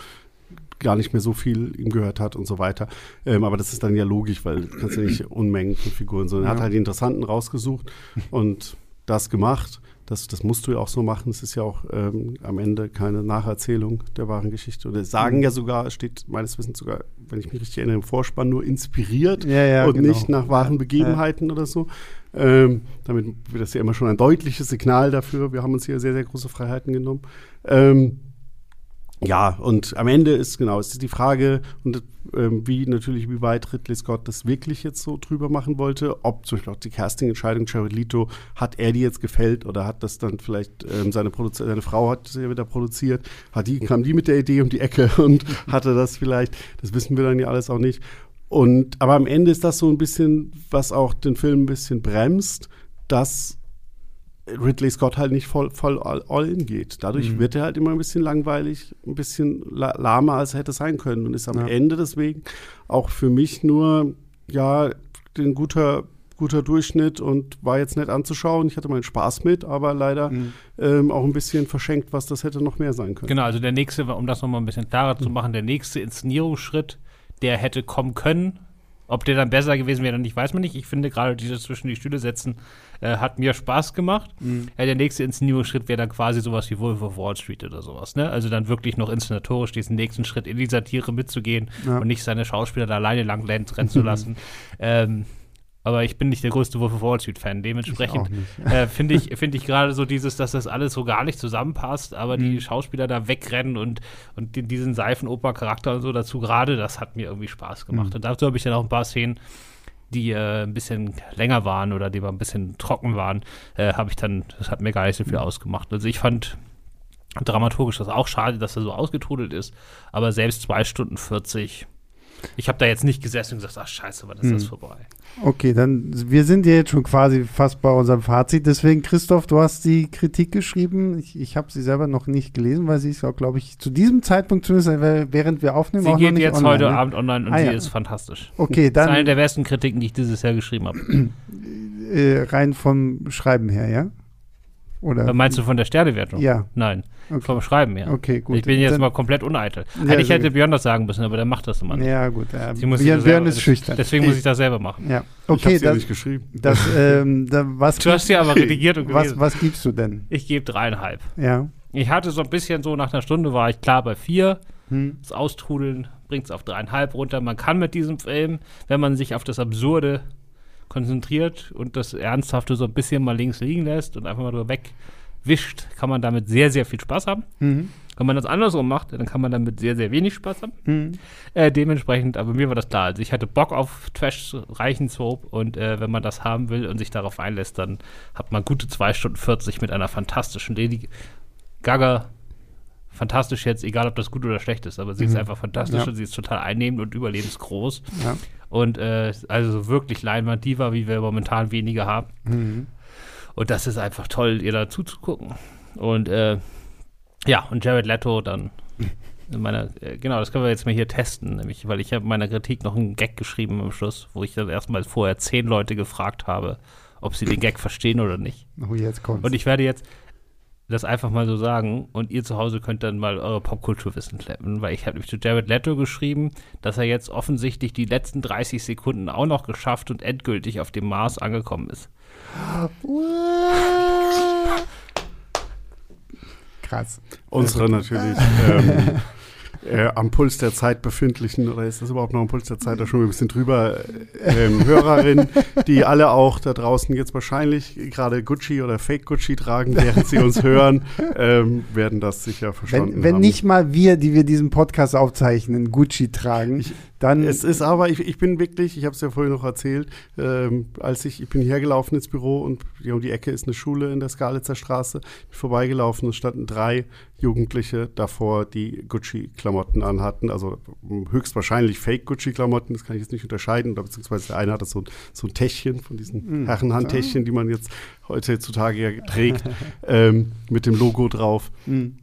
gar nicht mehr so viel ihm gehört hat und so weiter. Ähm, aber das ist dann ja logisch, weil du kannst ja nicht [CLEARS THROAT] Unmengen von Figuren, sondern ja. er hat halt die Interessanten rausgesucht und das gemacht. Das, das musst du ja auch so machen. Es ist ja auch ähm, am Ende keine Nacherzählung der wahren Geschichte. Oder sagen mhm. ja sogar, es steht meines Wissens sogar, wenn ich mich richtig erinnere, im Vorspann nur inspiriert ja, ja, und genau. nicht nach wahren Begebenheiten oder so. Ähm, damit wird das ja immer schon ein deutliches Signal dafür. Wir haben uns hier sehr, sehr große Freiheiten genommen. Ähm, ja, und am Ende ist genau, es ist die Frage, und ähm, wie natürlich, wie weit Ridley Scott das wirklich jetzt so drüber machen wollte, ob zum Beispiel auch die Casting-Entscheidung Jared Leto, hat er die jetzt gefällt oder hat das dann vielleicht ähm, seine, Produzi seine Frau hat sie ja wieder produziert, hat die, kam die mit der Idee um die Ecke [LAUGHS] und hatte das vielleicht, das wissen wir dann ja alles auch nicht. Und aber am Ende ist das so ein bisschen, was auch den Film ein bisschen bremst, dass Ridley Scott halt nicht voll, voll all, all in geht. Dadurch mhm. wird er halt immer ein bisschen langweilig, ein bisschen lahmer, als er hätte sein können. Und ist am ja. Ende deswegen auch für mich nur, ja, ein guter, guter Durchschnitt und war jetzt nett anzuschauen. Ich hatte meinen Spaß mit, aber leider mhm. ähm, auch ein bisschen verschenkt, was das hätte noch mehr sein können. Genau, also der nächste, um das nochmal ein bisschen klarer mhm. zu machen, der nächste Inszenierungsschritt, der hätte kommen können, ob der dann besser gewesen wäre, nicht weiß man nicht. Ich finde gerade dieses zwischen die Stühle setzen äh, hat mir Spaß gemacht. Mhm. Ja, der nächste Inszenierungsschritt wäre dann quasi sowas wie Wolf of Wall Street oder sowas. Ne? Also dann wirklich noch inszenatorisch diesen nächsten Schritt in die Satire mitzugehen ja. und nicht seine Schauspieler da alleine lang rennen zu [LAUGHS] lassen. ähm, aber ich bin nicht der größte Wolf of Wall Street-Fan. Dementsprechend äh, finde ich, find ich gerade so dieses, dass das alles so gar nicht zusammenpasst, aber mhm. die Schauspieler da wegrennen und, und diesen Seifenoper-Charakter und so dazu gerade, das hat mir irgendwie Spaß gemacht. Mhm. Und dazu habe ich dann auch ein paar Szenen, die äh, ein bisschen länger waren oder die mal ein bisschen trocken waren, äh, habe ich dann, das hat mir gar nicht so viel mhm. ausgemacht. Also ich fand dramaturgisch das auch schade, dass er so ausgetrudelt ist, aber selbst zwei Stunden 40 ich habe da jetzt nicht gesessen und gesagt, ach scheiße, wann ist hm. das vorbei? Okay, dann, wir sind ja jetzt schon quasi fast bei unserem Fazit. Deswegen, Christoph, du hast die Kritik geschrieben. Ich, ich habe sie selber noch nicht gelesen, weil sie ist auch, glaube ich, zu diesem Zeitpunkt zumindest, während wir aufnehmen, sie auch geht noch nicht jetzt online, heute ne? Abend online und ah, sie ja. ist fantastisch. Okay, dann. Das ist eine der besten Kritiken, die ich dieses Jahr geschrieben habe. Äh, rein vom Schreiben her, ja? Oder? Meinst du von der Sternewertung? Ja. Nein. Okay. Vom Schreiben her. Okay, gut. Ich bin jetzt Dann- mal komplett uneitel. Ja, Eigentlich hätte gut. Björn das sagen müssen, aber der macht das immer nicht. Ja, gut. Ja. Sie muss Björn, selber- ist schüchtern. Deswegen muss ich das selber machen. Ja. ich Okay, habe ja das, nicht geschrieben. das, ähm, da, was, Du hast ja aber redigiert und was, gelesen. was gibst du denn? Ich gebe dreieinhalb. Ja. Ich hatte so ein bisschen so, nach einer Stunde war ich klar bei vier. Hm. Das Austrudeln bringt es auf dreieinhalb runter. Man kann mit diesem Film, wenn man sich auf das Absurde konzentriert und das Ernsthafte so ein bisschen mal links liegen lässt und einfach mal drüber wegwischt, kann man damit sehr, sehr viel Spaß haben. Mhm. Wenn man das andersrum macht, dann kann man damit sehr, sehr wenig Spaß haben. Mhm. Äh, dementsprechend, aber mir war das klar. Also ich hatte Bock auf Trash-reichen Soap und äh, wenn man das haben will und sich darauf einlässt, dann hat man gute 2 Stunden 40 mit einer fantastischen Lady Gaga. Fantastisch jetzt, egal ob das gut oder schlecht ist, aber sie ist Mhm. einfach fantastisch Ja. und sie ist total einnehmend und überlebensgroß. Ja. Und äh, also wirklich Leinwand-Diva, wie wir momentan wenige haben. Mhm. Und das ist einfach toll, ihr da zuzugucken. Und äh, ja, und Jared Leto dann in meiner, äh, genau, das können wir jetzt mal hier testen, nämlich, weil ich habe in meiner Kritik noch einen Gag geschrieben am Schluss, wo ich dann erstmal vorher zehn Leute gefragt habe, ob sie den Gag verstehen oder nicht. Oh, jetzt kommt's. Und ich werde jetzt das einfach mal so sagen und ihr zu Hause könnt dann mal eure Popkulturwissen klappen, weil ich habe nämlich zu Jared Leto geschrieben, dass er jetzt offensichtlich die letzten 30 Sekunden auch noch geschafft und endgültig auf dem Mars angekommen ist. Krass. Unsere natürlich [LAUGHS] ähm, äh, am Puls der Zeit befindlichen, oder ist das überhaupt noch am Puls der Zeit, da schon ein bisschen drüber, ähm, Hörerinnen, die alle auch da draußen jetzt wahrscheinlich gerade Gucci oder Fake Gucci tragen, während sie uns hören, ähm, werden das sicher verstanden Wenn, wenn haben. nicht mal wir, die wir diesen Podcast aufzeichnen, Gucci tragen, dann Es ist aber, ich, ich bin wirklich, ich habe es ja vorhin noch erzählt, ähm, als ich, ich bin hergelaufen ins Büro und hier um die Ecke ist eine Schule in der Skalitzer Straße, bin vorbeigelaufen, es standen drei Jugendliche davor, die Gucci-Klamotten anhatten, also höchstwahrscheinlich Fake-Gucci-Klamotten, das kann ich jetzt nicht unterscheiden, oder beziehungsweise der eine hatte so, ein- so ein Täschchen von diesen Mhm. Herrenhandtäschchen, die man jetzt heutzutage ja trägt, [LAUGHS] ähm, mit dem Logo drauf. Mhm.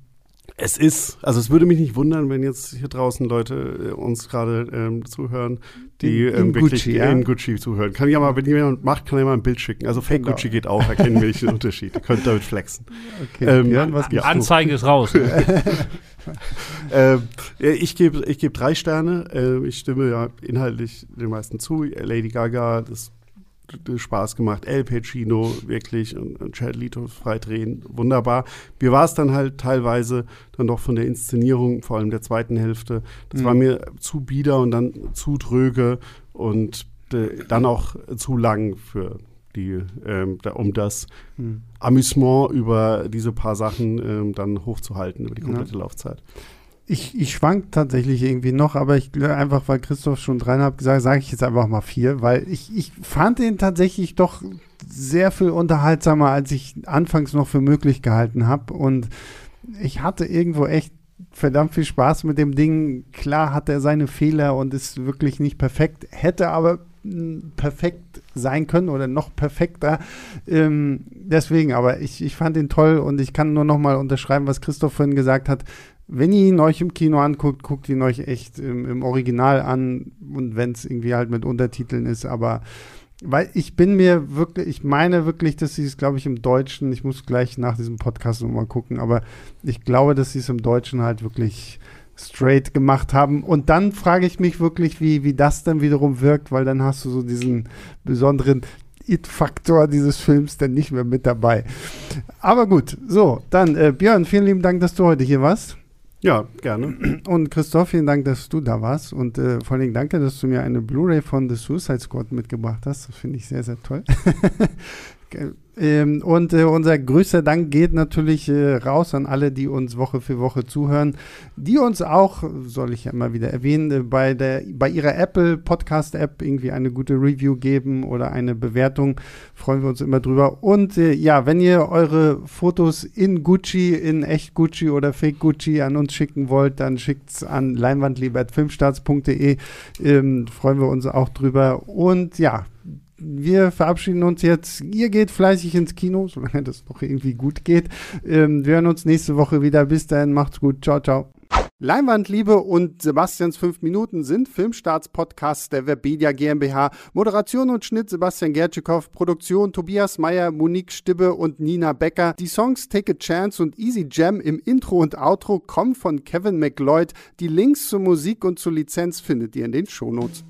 Es ist, also es würde mich nicht wundern, wenn jetzt hier draußen Leute äh, uns gerade ähm, zuhören, die In- in ähm, wirklich Gucci, ja? in Gucci zuhören. Kann ja mal, wenn jemand macht, kann er mal ein Bild schicken. Also Fake Genau. Gucci geht auch, erkennen wir nicht den Unterschied. Ihr könnt damit flexen. [LAUGHS] okay. ähm, Björn, was du? Anzeige ist raus. [LAUGHS] Ähm, ja, ich gebe ich geb drei Sterne. Äh, ich stimme ja inhaltlich den meisten zu. Lady Gaga, das Spaß gemacht. El Pacino wirklich und, Chad Lito freidrehen, wunderbar. Mir war es dann halt teilweise dann doch von der Inszenierung, vor allem der zweiten Hälfte, das mhm. war mir zu bieder und dann zu tröge und äh, dann auch zu lang für die, ähm, da, um das mhm. Amüsement über diese paar Sachen ähm, dann hochzuhalten über die komplette ja. Laufzeit. Ich, ich schwank tatsächlich irgendwie noch, aber ich einfach, weil Christoph schon dreieinhalb gesagt sage ich jetzt einfach mal vier, weil ich, ich fand ihn tatsächlich doch sehr viel unterhaltsamer, als ich anfangs noch für möglich gehalten habe. Und ich hatte irgendwo echt verdammt viel Spaß mit dem Ding. Klar hat er seine Fehler und ist wirklich nicht perfekt, hätte aber perfekt sein können oder noch perfekter. Ähm, deswegen, aber ich, ich fand ihn toll und ich kann nur noch mal unterschreiben, was Christoph vorhin gesagt hat. Wenn ihr ihn euch im Kino anguckt, guckt ihn euch echt im, im Original an und wenn es irgendwie halt mit Untertiteln ist, aber weil ich bin mir wirklich, ich meine wirklich, dass sie es, glaube ich, im Deutschen, ich muss gleich nach diesem Podcast nochmal gucken, aber ich glaube, dass sie es im Deutschen halt wirklich straight gemacht haben. Und dann frage ich mich wirklich, wie, wie das dann wiederum wirkt, weil dann hast du so diesen besonderen It-Faktor dieses Films dann nicht mehr mit dabei. Aber gut, so, dann äh, Björn, vielen lieben Dank, dass du heute hier warst. Ja, gerne. Und Christoph, vielen Dank, dass du da warst. Und äh, vor allem danke, dass du mir eine Blu-ray von The Suicide Squad mitgebracht hast. Das finde ich sehr, sehr toll. [LAUGHS] Ähm, und äh, unser größter Dank geht natürlich äh, raus an alle, die uns Woche für Woche zuhören, die uns auch, soll ich ja immer wieder erwähnen, äh, bei, der, bei ihrer Apple Podcast App irgendwie eine gute Review geben oder eine Bewertung. Freuen wir uns immer drüber. Und ja, wenn ihr eure Fotos in Gucci, in echt Gucci oder Fake Gucci an uns schicken wollt, dann schickt es an leinwandliebertfilmstarts.de. Ähm, freuen wir uns auch drüber. Und ja, wir verabschieden uns jetzt. Ihr geht fleißig ins Kino, solange das noch irgendwie gut geht. Ähm, wir hören uns nächste Woche wieder. Bis dahin, macht's gut. Ciao, ciao. Leinwandliebe und Sebastians 5 Minuten sind Filmstarts-Podcasts der Webedia GmbH. Moderation und Schnitt Sebastian Gertschikow, Produktion Tobias Meyer, Monique Stibbe und Nina Becker. Die Songs Take a Chance und Easy Jam im Intro und Outro kommen von Kevin McLeod. Die Links zur Musik und zur Lizenz findet ihr in den Shownotes.